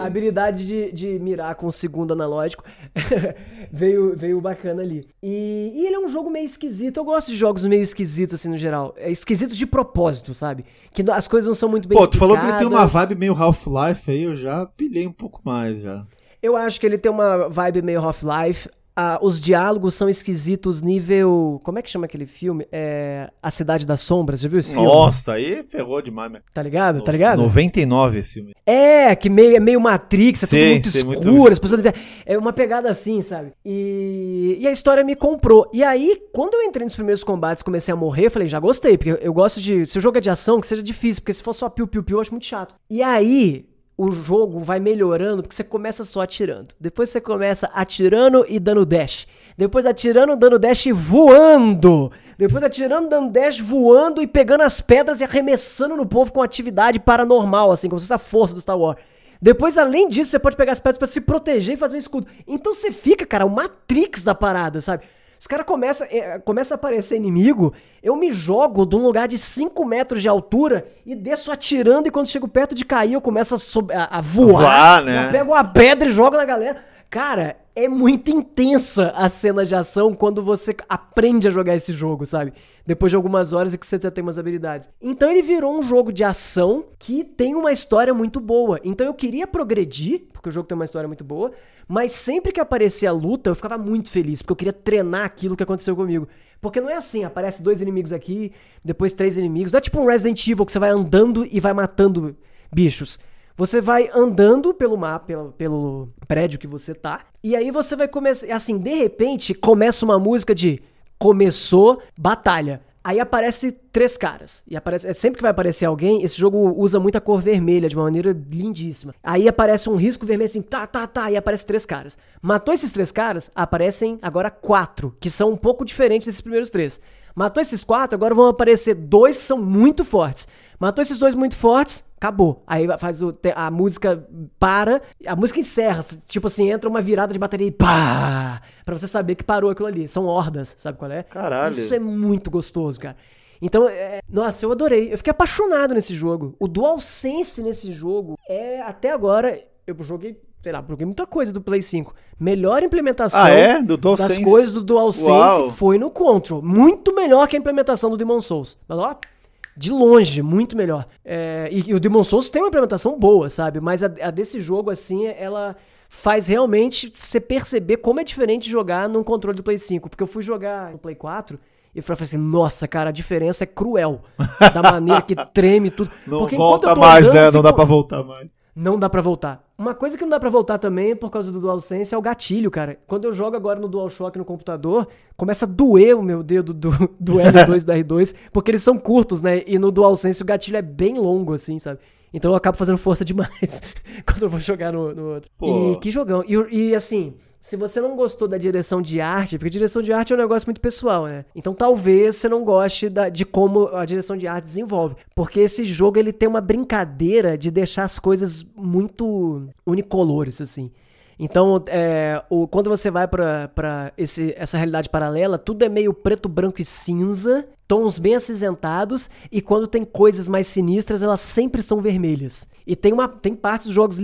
A- habilidade de, de mirar com o segundo analógico veio, veio bacana ali. E, e ele é um jogo meio esquisito. Eu gosto de jogos meio esquisitos, assim, no geral. É esquisito de propósito, sabe? Que as coisas não são muito bem Pô, tu falou que ele tem uma explicadas. vibe meio Half-Life aí, eu já pilhei um pouco mais já. Eu acho que ele tem uma vibe meio Half-Life. Ah, os diálogos são esquisitos nível... Como é que chama aquele filme? É... A Cidade das Sombras. Já viu esse filme? Nossa, aí ferrou demais, meu. Tá ligado? Tá ligado? 99 esse filme. É, que meio, é meio Matrix, é tudo muito sim, escuro, muito as pessoas... É uma pegada assim, sabe? E, e a história me comprou. E aí, quando eu entrei nos primeiros combates e comecei a morrer, eu falei, já gostei, porque eu, eu gosto de... Se o jogo é de ação, que seja difícil, porque se for só piu-piu-piu, eu acho muito chato. E aí, o jogo vai melhorando, porque você começa só atirando. Depois você começa atirando e dando dash. Depois atirando, dando dash e voando. Depois atirando, dando dash, voando e pegando as pedras e arremessando no povo com atividade paranormal, assim, como se fosse a força do Star Wars. Depois, além disso, você pode pegar as pedras pra se proteger e fazer um escudo. Então você fica, cara, o Matrix da parada, sabe? Os caras começam é, começa a aparecer inimigo, eu me jogo de um lugar de 5 metros de altura e desço atirando, e quando chego perto de cair, eu começo a, a- a voar. Voar, né? Eu pego uma pedra e jogo na galera. Cara, é muito intensa a cena de ação quando você aprende a jogar esse jogo, sabe? Depois de algumas horas e que você já tem umas habilidades. Então ele virou um jogo de ação que tem uma história muito boa. Então eu queria progredir, porque o jogo tem uma história muito boa, mas sempre que aparecia a luta eu ficava muito feliz, porque eu queria treinar aquilo que aconteceu comigo. Porque não é assim, aparece dois inimigos aqui, depois três inimigos. Não é tipo um Resident Evil que você vai andando e vai matando bichos. Você vai andando pelo mapa, pelo, pelo prédio que você tá, e aí você vai começar. Assim, de repente, começa uma música de começou batalha. Aí aparece três caras. E aparece, sempre que vai aparecer alguém, esse jogo usa muita cor vermelha de uma maneira lindíssima. Aí aparece um risco vermelho assim, tá, tá, tá, e aparece três caras. Matou esses três caras, aparecem agora quatro, que são um pouco diferentes desses primeiros três. Matou esses quatro, agora vão aparecer dois que são muito fortes. Matou esses dois muito fortes, acabou. Aí faz o, a música para, a música encerra. Tipo assim, entra uma virada de bateria e pá! Pra você saber que parou aquilo ali. São hordas, sabe qual é? Caralho. Isso é muito gostoso, cara. Então, é, nossa, eu adorei. Eu fiquei apaixonado nesse jogo. O DualSense nesse jogo é, até agora, eu joguei sei lá, joguei muita coisa do Play 5. Melhor implementação ah, é? do das coisas do DualSense Uau. foi no Control. Muito melhor que a implementação do Demon Souls. Mas ó, de longe, muito melhor. É, e, e, o Demon Souls tem uma implementação boa, sabe? Mas a, a, desse jogo, assim, ela faz realmente você perceber como é diferente jogar num controle do Play 5. Porque eu fui jogar no Play 4 e falei assim, nossa, cara, a diferença é cruel. Da maneira que treme tudo. Não Porque volta mais, né? Não fico... dá pra voltar mais não dá para voltar. Uma coisa que não dá para voltar também por causa do DualSense é o gatilho, cara. Quando eu jogo agora no DualShock no computador, começa a doer o meu dedo do, do L2 e da R2, porque eles são curtos, né? E no DualSense o gatilho é bem longo, assim, sabe? Então eu acabo fazendo força demais quando eu vou jogar no, no outro. Pô. E que jogão. E, e assim, se você não gostou da direção de arte, porque direção de arte é um negócio muito pessoal, né? Então talvez você não goste da, de como a direção de arte desenvolve. Porque esse jogo ele tem uma brincadeira de deixar as coisas muito unicolores, assim. Então, é, o, quando você vai para essa realidade paralela, tudo é meio preto, branco e cinza, tons bem acinzentados, e quando tem coisas mais sinistras, elas sempre são vermelhas. E tem uma tem partes dos jogos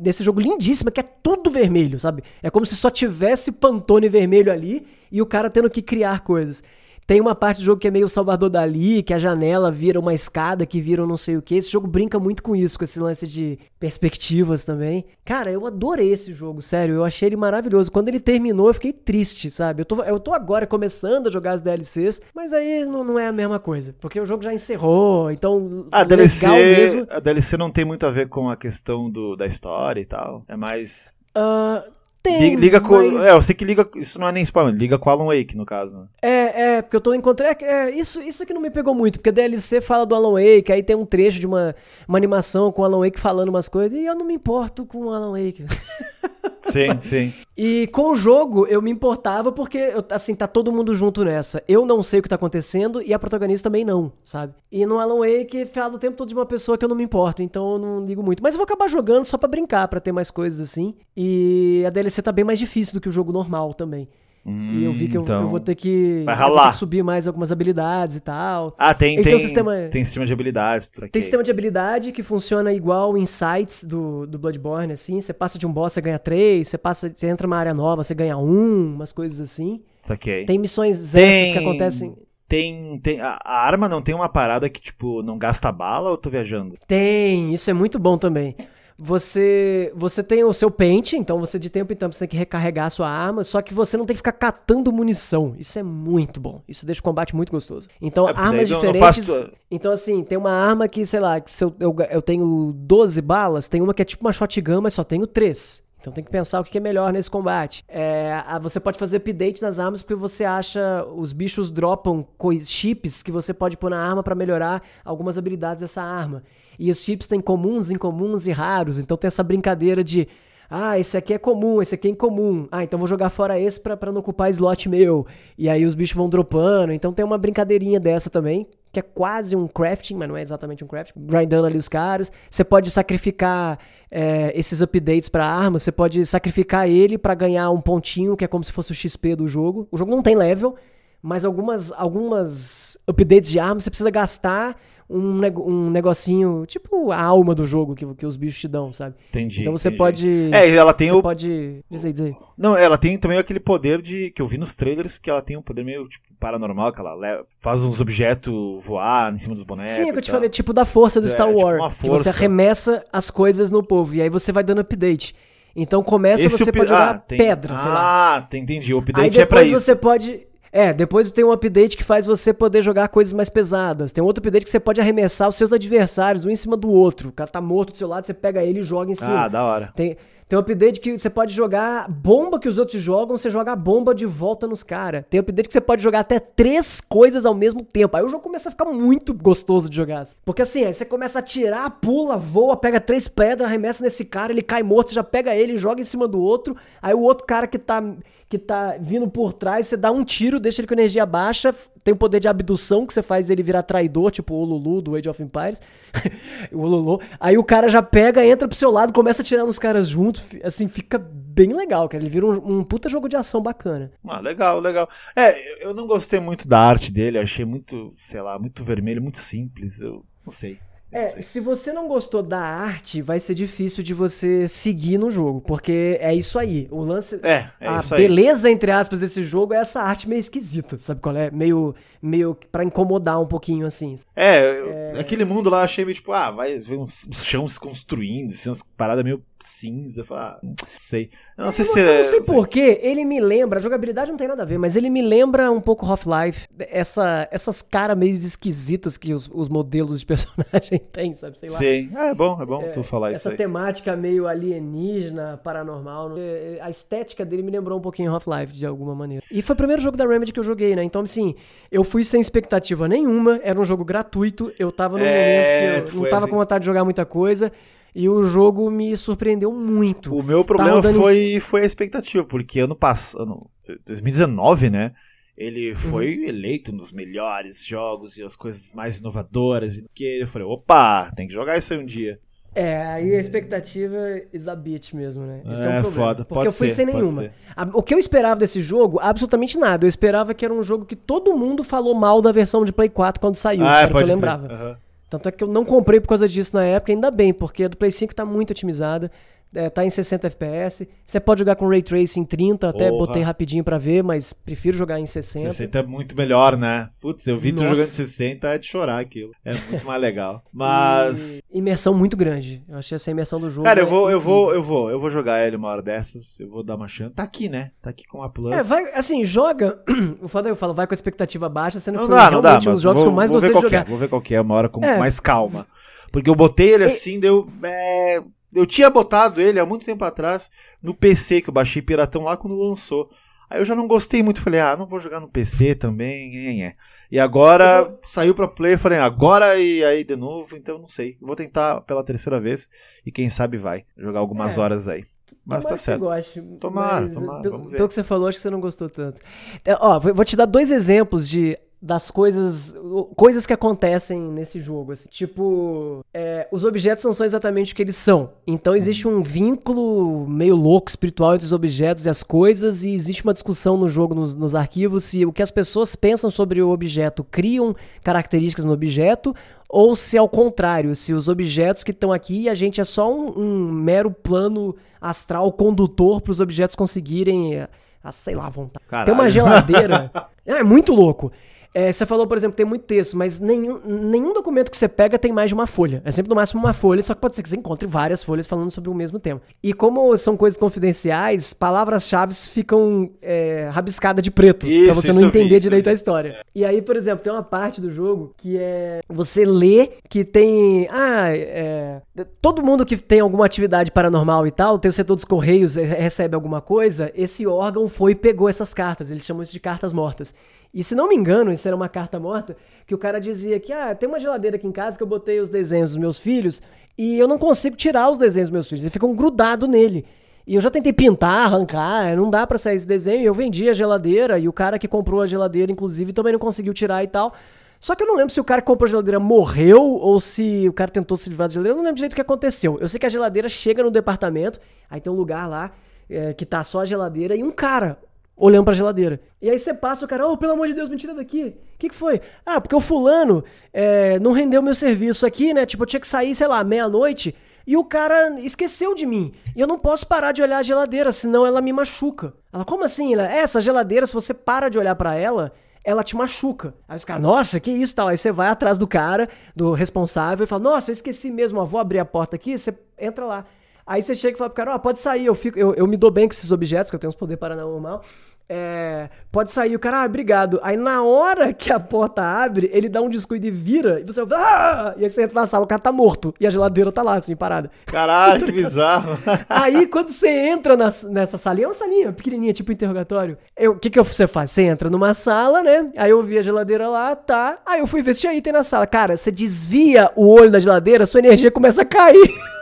desse jogo lindíssima que é tudo vermelho, sabe? É como se só tivesse Pantone vermelho ali e o cara tendo que criar coisas. Tem uma parte do jogo que é meio Salvador Dali, que a janela vira uma escada, que vira um não sei o que. Esse jogo brinca muito com isso, com esse lance de perspectivas também. Cara, eu adorei esse jogo, sério. Eu achei ele maravilhoso. Quando ele terminou, eu fiquei triste, sabe? Eu tô, eu tô agora começando a jogar as DLCs, mas aí não, não é a mesma coisa. Porque o jogo já encerrou, então. A DLC, mesmo... a DLC não tem muito a ver com a questão do, da história e tal. É mais. Uh, tem. Liga, com. Mas... É, eu sei que liga. Isso não é nem spam, liga com Alan Wake, no caso. É, é, porque eu tô encontrando. É, é, isso, isso que não me pegou muito, porque a DLC fala do Alan Wake, aí tem um trecho de uma, uma animação com o Alan Wake falando umas coisas, e eu não me importo com o Alan Wake. Sim, sim. E com o jogo eu me importava porque, assim, tá todo mundo junto nessa. Eu não sei o que tá acontecendo e a protagonista também não, sabe? E no Alan Wake fala o tempo todo de uma pessoa que eu não me importo, então eu não ligo muito. Mas eu vou acabar jogando só para brincar, para ter mais coisas assim. E a DLC tá bem mais difícil do que o jogo normal também. Hum, e eu vi que eu, então... eu vou ter que, ralar. Ter que subir mais algumas habilidades e tal. Ah, tem, tem, tem, sistema, tem sistema de habilidades. Tem sistema de habilidade que funciona igual Insights do, do Bloodborne, assim. Você passa de um boss, você ganha três. Você, passa, você entra numa área nova, você ganha um, umas coisas assim. Saquei. Tem missões tem... extras que acontecem... Tem, tem a, a, arma não tem uma parada que, tipo, não gasta bala ou eu tô viajando? Tem, isso é muito bom também. Você você tem o seu pente, então você de tempo em tempo você tem que recarregar a sua arma, só que você não tem que ficar catando munição. Isso é muito bom. Isso deixa o combate muito gostoso. Então, é, armas diferentes. Faço... Então, assim, tem uma arma que, sei lá, que se eu, eu, eu tenho 12 balas, tem uma que é tipo uma shotgun, mas só tenho 3. Então tem que pensar o que é melhor nesse combate. É, você pode fazer update nas armas porque você acha. Os bichos dropam chips que você pode pôr na arma para melhorar algumas habilidades dessa arma. E os chips têm comuns, incomuns e raros. Então tem essa brincadeira de. Ah, esse aqui é comum, esse aqui é incomum. Ah, então vou jogar fora esse pra, pra não ocupar slot meu. E aí os bichos vão dropando. Então tem uma brincadeirinha dessa também, que é quase um crafting, mas não é exatamente um crafting. Grindando ali os caras. Você pode sacrificar é, esses updates pra arma. Você pode sacrificar ele para ganhar um pontinho, que é como se fosse o XP do jogo. O jogo não tem level, mas algumas, algumas updates de arma você precisa gastar um, nego- um negocinho, tipo a alma do jogo que, que os bichos te dão, sabe? Entendi. Então você entendi. pode. É, ela tem você o. pode. Diz aí, diz aí. Não, ela tem também aquele poder de. que eu vi nos trailers, que ela tem um poder meio tipo, paranormal, que ela leva- faz uns objetos voar em cima dos bonecos. Sim, é que eu te falei, tipo da força do É, Star tipo Wars. uma Que você força. arremessa as coisas no povo. E aí você vai dando update. Então começa, Esse você pode jogar ah, tem- pedra, sei lá. Ah, entendi. O Aí update é pra isso. você pode. É, depois tem um update que faz você poder jogar coisas mais pesadas. Tem outro update que você pode arremessar os seus adversários um em cima do outro. O cara tá morto do seu lado, você pega ele e joga em cima. Ah, da hora. Tem, tem um update que você pode jogar bomba que os outros jogam, você joga a bomba de volta nos caras. Tem um update que você pode jogar até três coisas ao mesmo tempo. Aí o jogo começa a ficar muito gostoso de jogar. Porque assim, aí você começa a atirar, pula, voa, pega três pedras, arremessa nesse cara, ele cai morto, você já pega ele, joga em cima do outro. Aí o outro cara que tá, que tá vindo por trás, você dá um tiro, deixa ele com energia baixa. Tem o poder de abdução, que você faz ele virar traidor, tipo o Lulu do Age of Empires. o Lulu. Aí o cara já pega, entra pro seu lado, começa a atirar nos caras junto. Assim, fica bem legal, cara. Ele vira um, um puta jogo de ação bacana. Ah, legal, legal. É, eu não gostei muito da arte dele, achei muito, sei lá, muito vermelho, muito simples. Eu não sei. É, se você não gostou da arte, vai ser difícil de você seguir no jogo, porque é isso aí. O lance. É, é a beleza, entre aspas, desse jogo é essa arte meio esquisita, sabe qual é? Meio, meio pra incomodar um pouquinho, assim. É, eu- aquele mundo lá eu achei meio tipo, ah, vai ver uns, uns chãos se construindo, assim, umas paradas meio cinza. Eu falei, ah, não sei. Eu não sei se. Eu não sei porquê, ele me lembra, a jogabilidade não tem nada a ver, mas ele me lembra um pouco Half-Life, essa, essas caras meio esquisitas que os, os modelos de personagem têm, sabe? Sei lá. Sim, é bom, é bom tu falar isso Essa aí. temática meio alienígena, paranormal. é, é, A estética dele me lembrou um pouquinho Half-Life, de alguma maneira. E foi o primeiro jogo da Remedy que eu joguei, né? Então, assim, eu fui sem expectativa nenhuma, era um jogo gratuito, eu tava num É, momento que eu não tava assim. com vontade de jogar muita coisa, e o jogo me surpreendeu muito. O meu problema rodando em foi, foi a expectativa, porque ano passado, 2019, né? Ele foi Uhum. eleito um dos melhores jogos e as coisas mais inovadoras. E que eu falei, opa, tem que jogar isso aí um dia. É, aí a expectativa is a bitch mesmo, né? Esse é, É, um problema. foda. Porque Pode eu fui ser, sem nenhuma. O que eu esperava desse jogo, absolutamente nada. Eu esperava que era um jogo que todo mundo falou mal da versão de Play 4 quando saiu, Ah, era o que eu lembrava. Aham. Tanto é que eu não comprei por causa disso na época, ainda bem, porque a do Play 5 tá muito otimizada. É, tá em 60 FPS. Você pode jogar com Ray Tracing 30, até Porra. botei rapidinho pra ver, mas prefiro jogar em 60. 60 é muito melhor, né? Putz, eu vi tu Nossa. jogando 60, é de chorar aquilo. É muito mais legal. Mas. E imersão muito grande. Eu achei essa imersão do jogo. Cara, eu é vou, eu incrível. vou, eu vou, eu vou jogar ele uma hora dessas, eu vou dar uma chance. Tá aqui, né? Tá aqui com a Plus. É, vai, assim, joga. O foda é eu falo, vai com a expectativa baixa, sendo que Não foi dá, não dá, um dos jogos vou, que eu mais gostei de é, jogar. Vou ver qual que é, uma hora com É. mais calma. Porque eu botei ele assim, deu. é, eu tinha botado ele há muito tempo atrás no PC, que eu baixei piratão lá quando lançou. Aí eu já não gostei muito, falei, ah, não vou jogar no PC também, é, é. E agora saiu pra Play, falei, agora e aí de novo, então não sei. Vou tentar pela terceira vez e quem sabe vai jogar algumas É. horas aí. Mas Tomara tá certo. Goste, Tomara, mas, tomara, Pelo, que você falou, acho que você não gostou tanto. É, ó, vou te dar dois exemplos de das coisas coisas que acontecem nesse jogo assim. tipo é, os objetos não são exatamente o que eles são então existe um vínculo meio louco espiritual entre os objetos e as coisas e existe uma discussão no jogo nos, nos arquivos se o que as pessoas pensam sobre o objeto criam características no objeto ou se ao contrário, se os objetos que estão aqui, a gente é só um, um mero plano astral condutor para os objetos conseguirem, eh, a, sei lá, vontade. Caralho. Tem uma geladeira. é muito louco. É, você falou, por exemplo, tem muito texto, mas nenhum, nenhum documento que você pega tem mais de uma folha. É sempre no máximo uma folha, só que pode ser que você encontre várias folhas falando sobre o mesmo tema. E como são coisas confidenciais, palavras-chave ficam é, rabiscadas de preto, pra Isso, você isso não vi, entender direito a história. E aí, por exemplo, tem uma parte do jogo que é você lê que tem. Ah, é. Todo mundo que tem alguma atividade paranormal e tal, tem o setor dos correios, recebe alguma coisa, esse órgão foi e pegou essas cartas. Eles chamam isso de cartas mortas. E se não me engano, isso era uma carta morta, que o cara dizia que, ah, tem uma geladeira aqui em casa que eu botei os desenhos dos meus filhos e eu não consigo tirar os desenhos dos meus filhos, eles ficam grudados nele. E eu já tentei pintar, arrancar, não dá pra sair esse desenho. Eu vendi a geladeira e o cara que comprou a geladeira, inclusive, também não conseguiu tirar e tal. Só que eu não lembro se o cara que comprou a geladeira morreu ou se o cara tentou se livrar da geladeira. Eu não lembro direito o que aconteceu. Eu sei que a geladeira chega no departamento, aí tem um lugar lá é, que tá só a geladeira e um cara, olhando pra geladeira. E aí você passa o cara, oh, pelo amor de Deus, me tira daqui. O que, que foi? Ah, porque o fulano é, não rendeu meu serviço aqui, né? Tipo, eu tinha que sair, sei lá, meia-noite. E o cara esqueceu de mim. E eu não posso parar de olhar a geladeira, senão ela me machuca. Ela, como assim? Ela, é, essa geladeira, se você para de olhar para ela, ela te machuca. Aí os caras, nossa, que isso tal. Aí você vai atrás do cara, do responsável, e fala, nossa, eu esqueci mesmo, ó, vou abrir a porta aqui, você entra lá. Aí você chega e fala pro cara, ó, oh, pode sair, eu, fico, eu, eu me dou bem com esses objetos, que eu tenho uns poder paranormal. É, pode sair, o cara, ah, obrigado. Aí na hora que a porta abre, ele dá um descuido e vira, e você ah! e aí você entra na sala, o cara tá morto, e a geladeira tá lá, assim, parada. Caralho, que bizarro. aí quando você entra na, nessa salinha, é uma salinha pequenininha, tipo interrogatório, o que que você faz? Você entra numa sala, né, aí eu vi a geladeira lá, tá, aí eu fui ver se tinha item na sala. Cara, você desvia o olho da geladeira, sua energia começa a cair.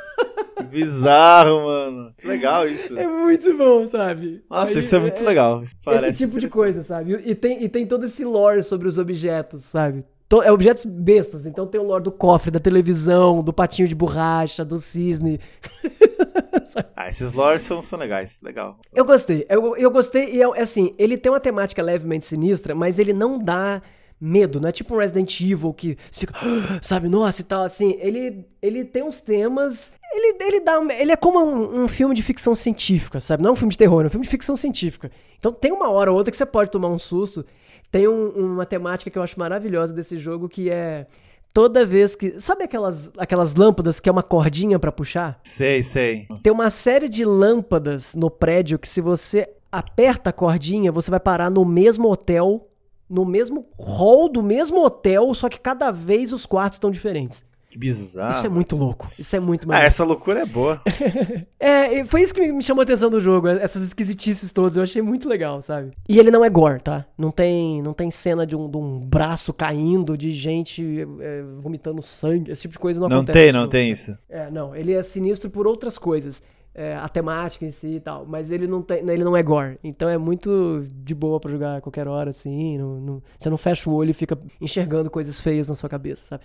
Bizarro, mano. Legal isso. É muito bom, sabe? Nossa, Aí, isso é muito é, legal. Esse tipo de coisa, sabe? E tem, e tem todo esse lore sobre os objetos, sabe? É objetos bestas, então tem o lore do cofre, da televisão, do patinho de borracha, do cisne. ah, esses lores são, são legais, legal. Eu gostei, eu, eu gostei, e é, assim, ele tem uma temática levemente sinistra, mas ele não dá medo, não é tipo um Resident Evil que você fica, sabe, nossa e tal, assim, ele, ele tem uns temas, ele, ele dá, ele é como um, um, filme de ficção científica, sabe, não é um filme de terror, é um filme de ficção científica, então tem uma hora ou outra que você pode tomar um susto, tem um, uma temática que eu acho maravilhosa desse jogo que é toda vez que. Sabe aquelas, aquelas lâmpadas que é uma cordinha para puxar? Sei, sei. Tem uma série de lâmpadas no prédio que, se você aperta a cordinha, você vai parar no mesmo hotel no mesmo hall do mesmo hotel, só que cada vez os quartos estão diferentes. Que bizarro. Isso é muito louco. Isso é muito maluco. Ah, essa loucura é boa. é, foi isso que me chamou a atenção do jogo, essas esquisitices todas. Eu achei muito legal, sabe? E ele não é gore, tá? Não tem, não tem cena de um, de um braço caindo, de gente é, vomitando sangue. Esse tipo de coisa não, não acontece. Não tem, não tem isso. É, não. Ele é sinistro por outras coisas é, a temática em si e tal. Mas ele não, tem, ele não é gore. Então é muito de boa para jogar a qualquer hora, assim. Não, não, você não fecha o olho e fica enxergando coisas feias na sua cabeça, sabe?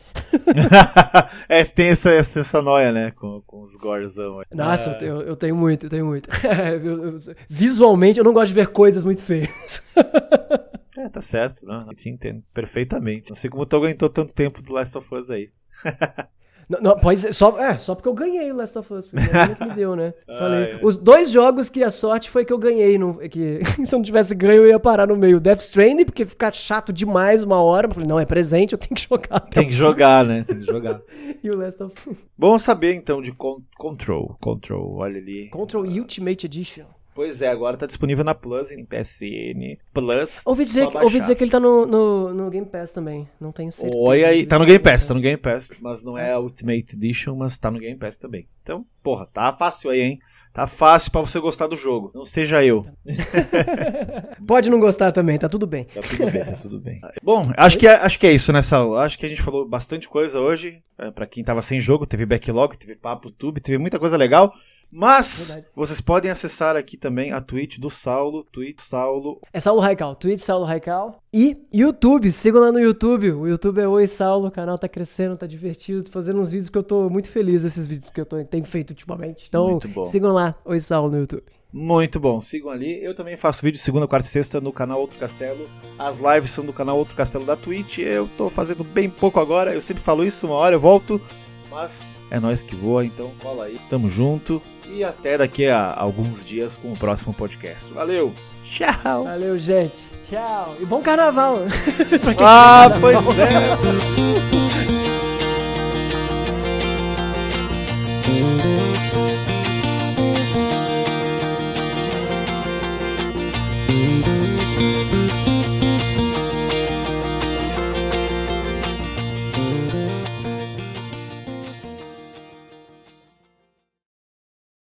é, tem essa, essa, essa noia, né? Com, com os gorezão. Nossa, é... eu, eu, tenho muito, eu tenho muito. visualmente, eu não gosto de ver coisas muito feias. é, tá certo, não, eu te entendo perfeitamente. Não sei como tu aguentou tanto tempo do Last of Us aí. Não, não, pode só, é, só porque eu ganhei o Last of Us. Porque é que me deu, né? Falei. Os dois jogos que a sorte foi que eu ganhei. No, que, se eu não tivesse ganho, eu ia parar no meio. Death Stranding, porque ficar chato demais uma hora. Eu falei, não, é presente, eu tenho que jogar. Tem que jogar, né? Tem que jogar. e o Last of Us. Bom saber então de Control. Control, olha ali. Control Ultimate Edition. Pois é, agora tá disponível na Plus, em PSN Plus. Ouvi dizer, que, ouvi dizer que ele tá no, no, no, Game Pass também. Não tenho certeza. Oi, aí, tá no Game Pass, tá no Game Pass. Mas não é a Ultimate Edition, mas tá no Game Pass também. Então, porra, tá fácil aí, hein? Tá fácil para você gostar do jogo. Não seja eu. Pode não gostar também, tá tudo bem. Tá tudo bem, tá tudo bem. Bom, acho que, é, acho que é isso nessa aula. Acho que a gente falou bastante coisa hoje. É, para quem tava sem jogo, teve backlog, teve papo, tube, teve muita coisa legal. Mas Verdade. vocês podem acessar aqui também a Twitch do Saulo, Twitch Saulo. É Saulo Raical, Twitch Saulo Raical. E YouTube, sigam lá no YouTube. O YouTube é Oi Saulo, o canal tá crescendo, tá divertido, tô fazendo uns vídeos que eu tô muito feliz desses vídeos que eu tô, tenho feito ultimamente. Então, sigam lá, Oi Saulo no YouTube. Muito bom, sigam ali. Eu também faço vídeo segunda, quarta e sexta no canal Outro Castelo. As lives são do canal Outro Castelo da Twitch. Eu tô fazendo bem pouco agora, eu sempre falo isso, uma hora eu volto. Mas é nós que voa, então cola aí. Tamo junto. E até daqui a alguns dias com o próximo podcast. Valeu! Tchau! Valeu, gente! Tchau! E bom carnaval! ah, pois é!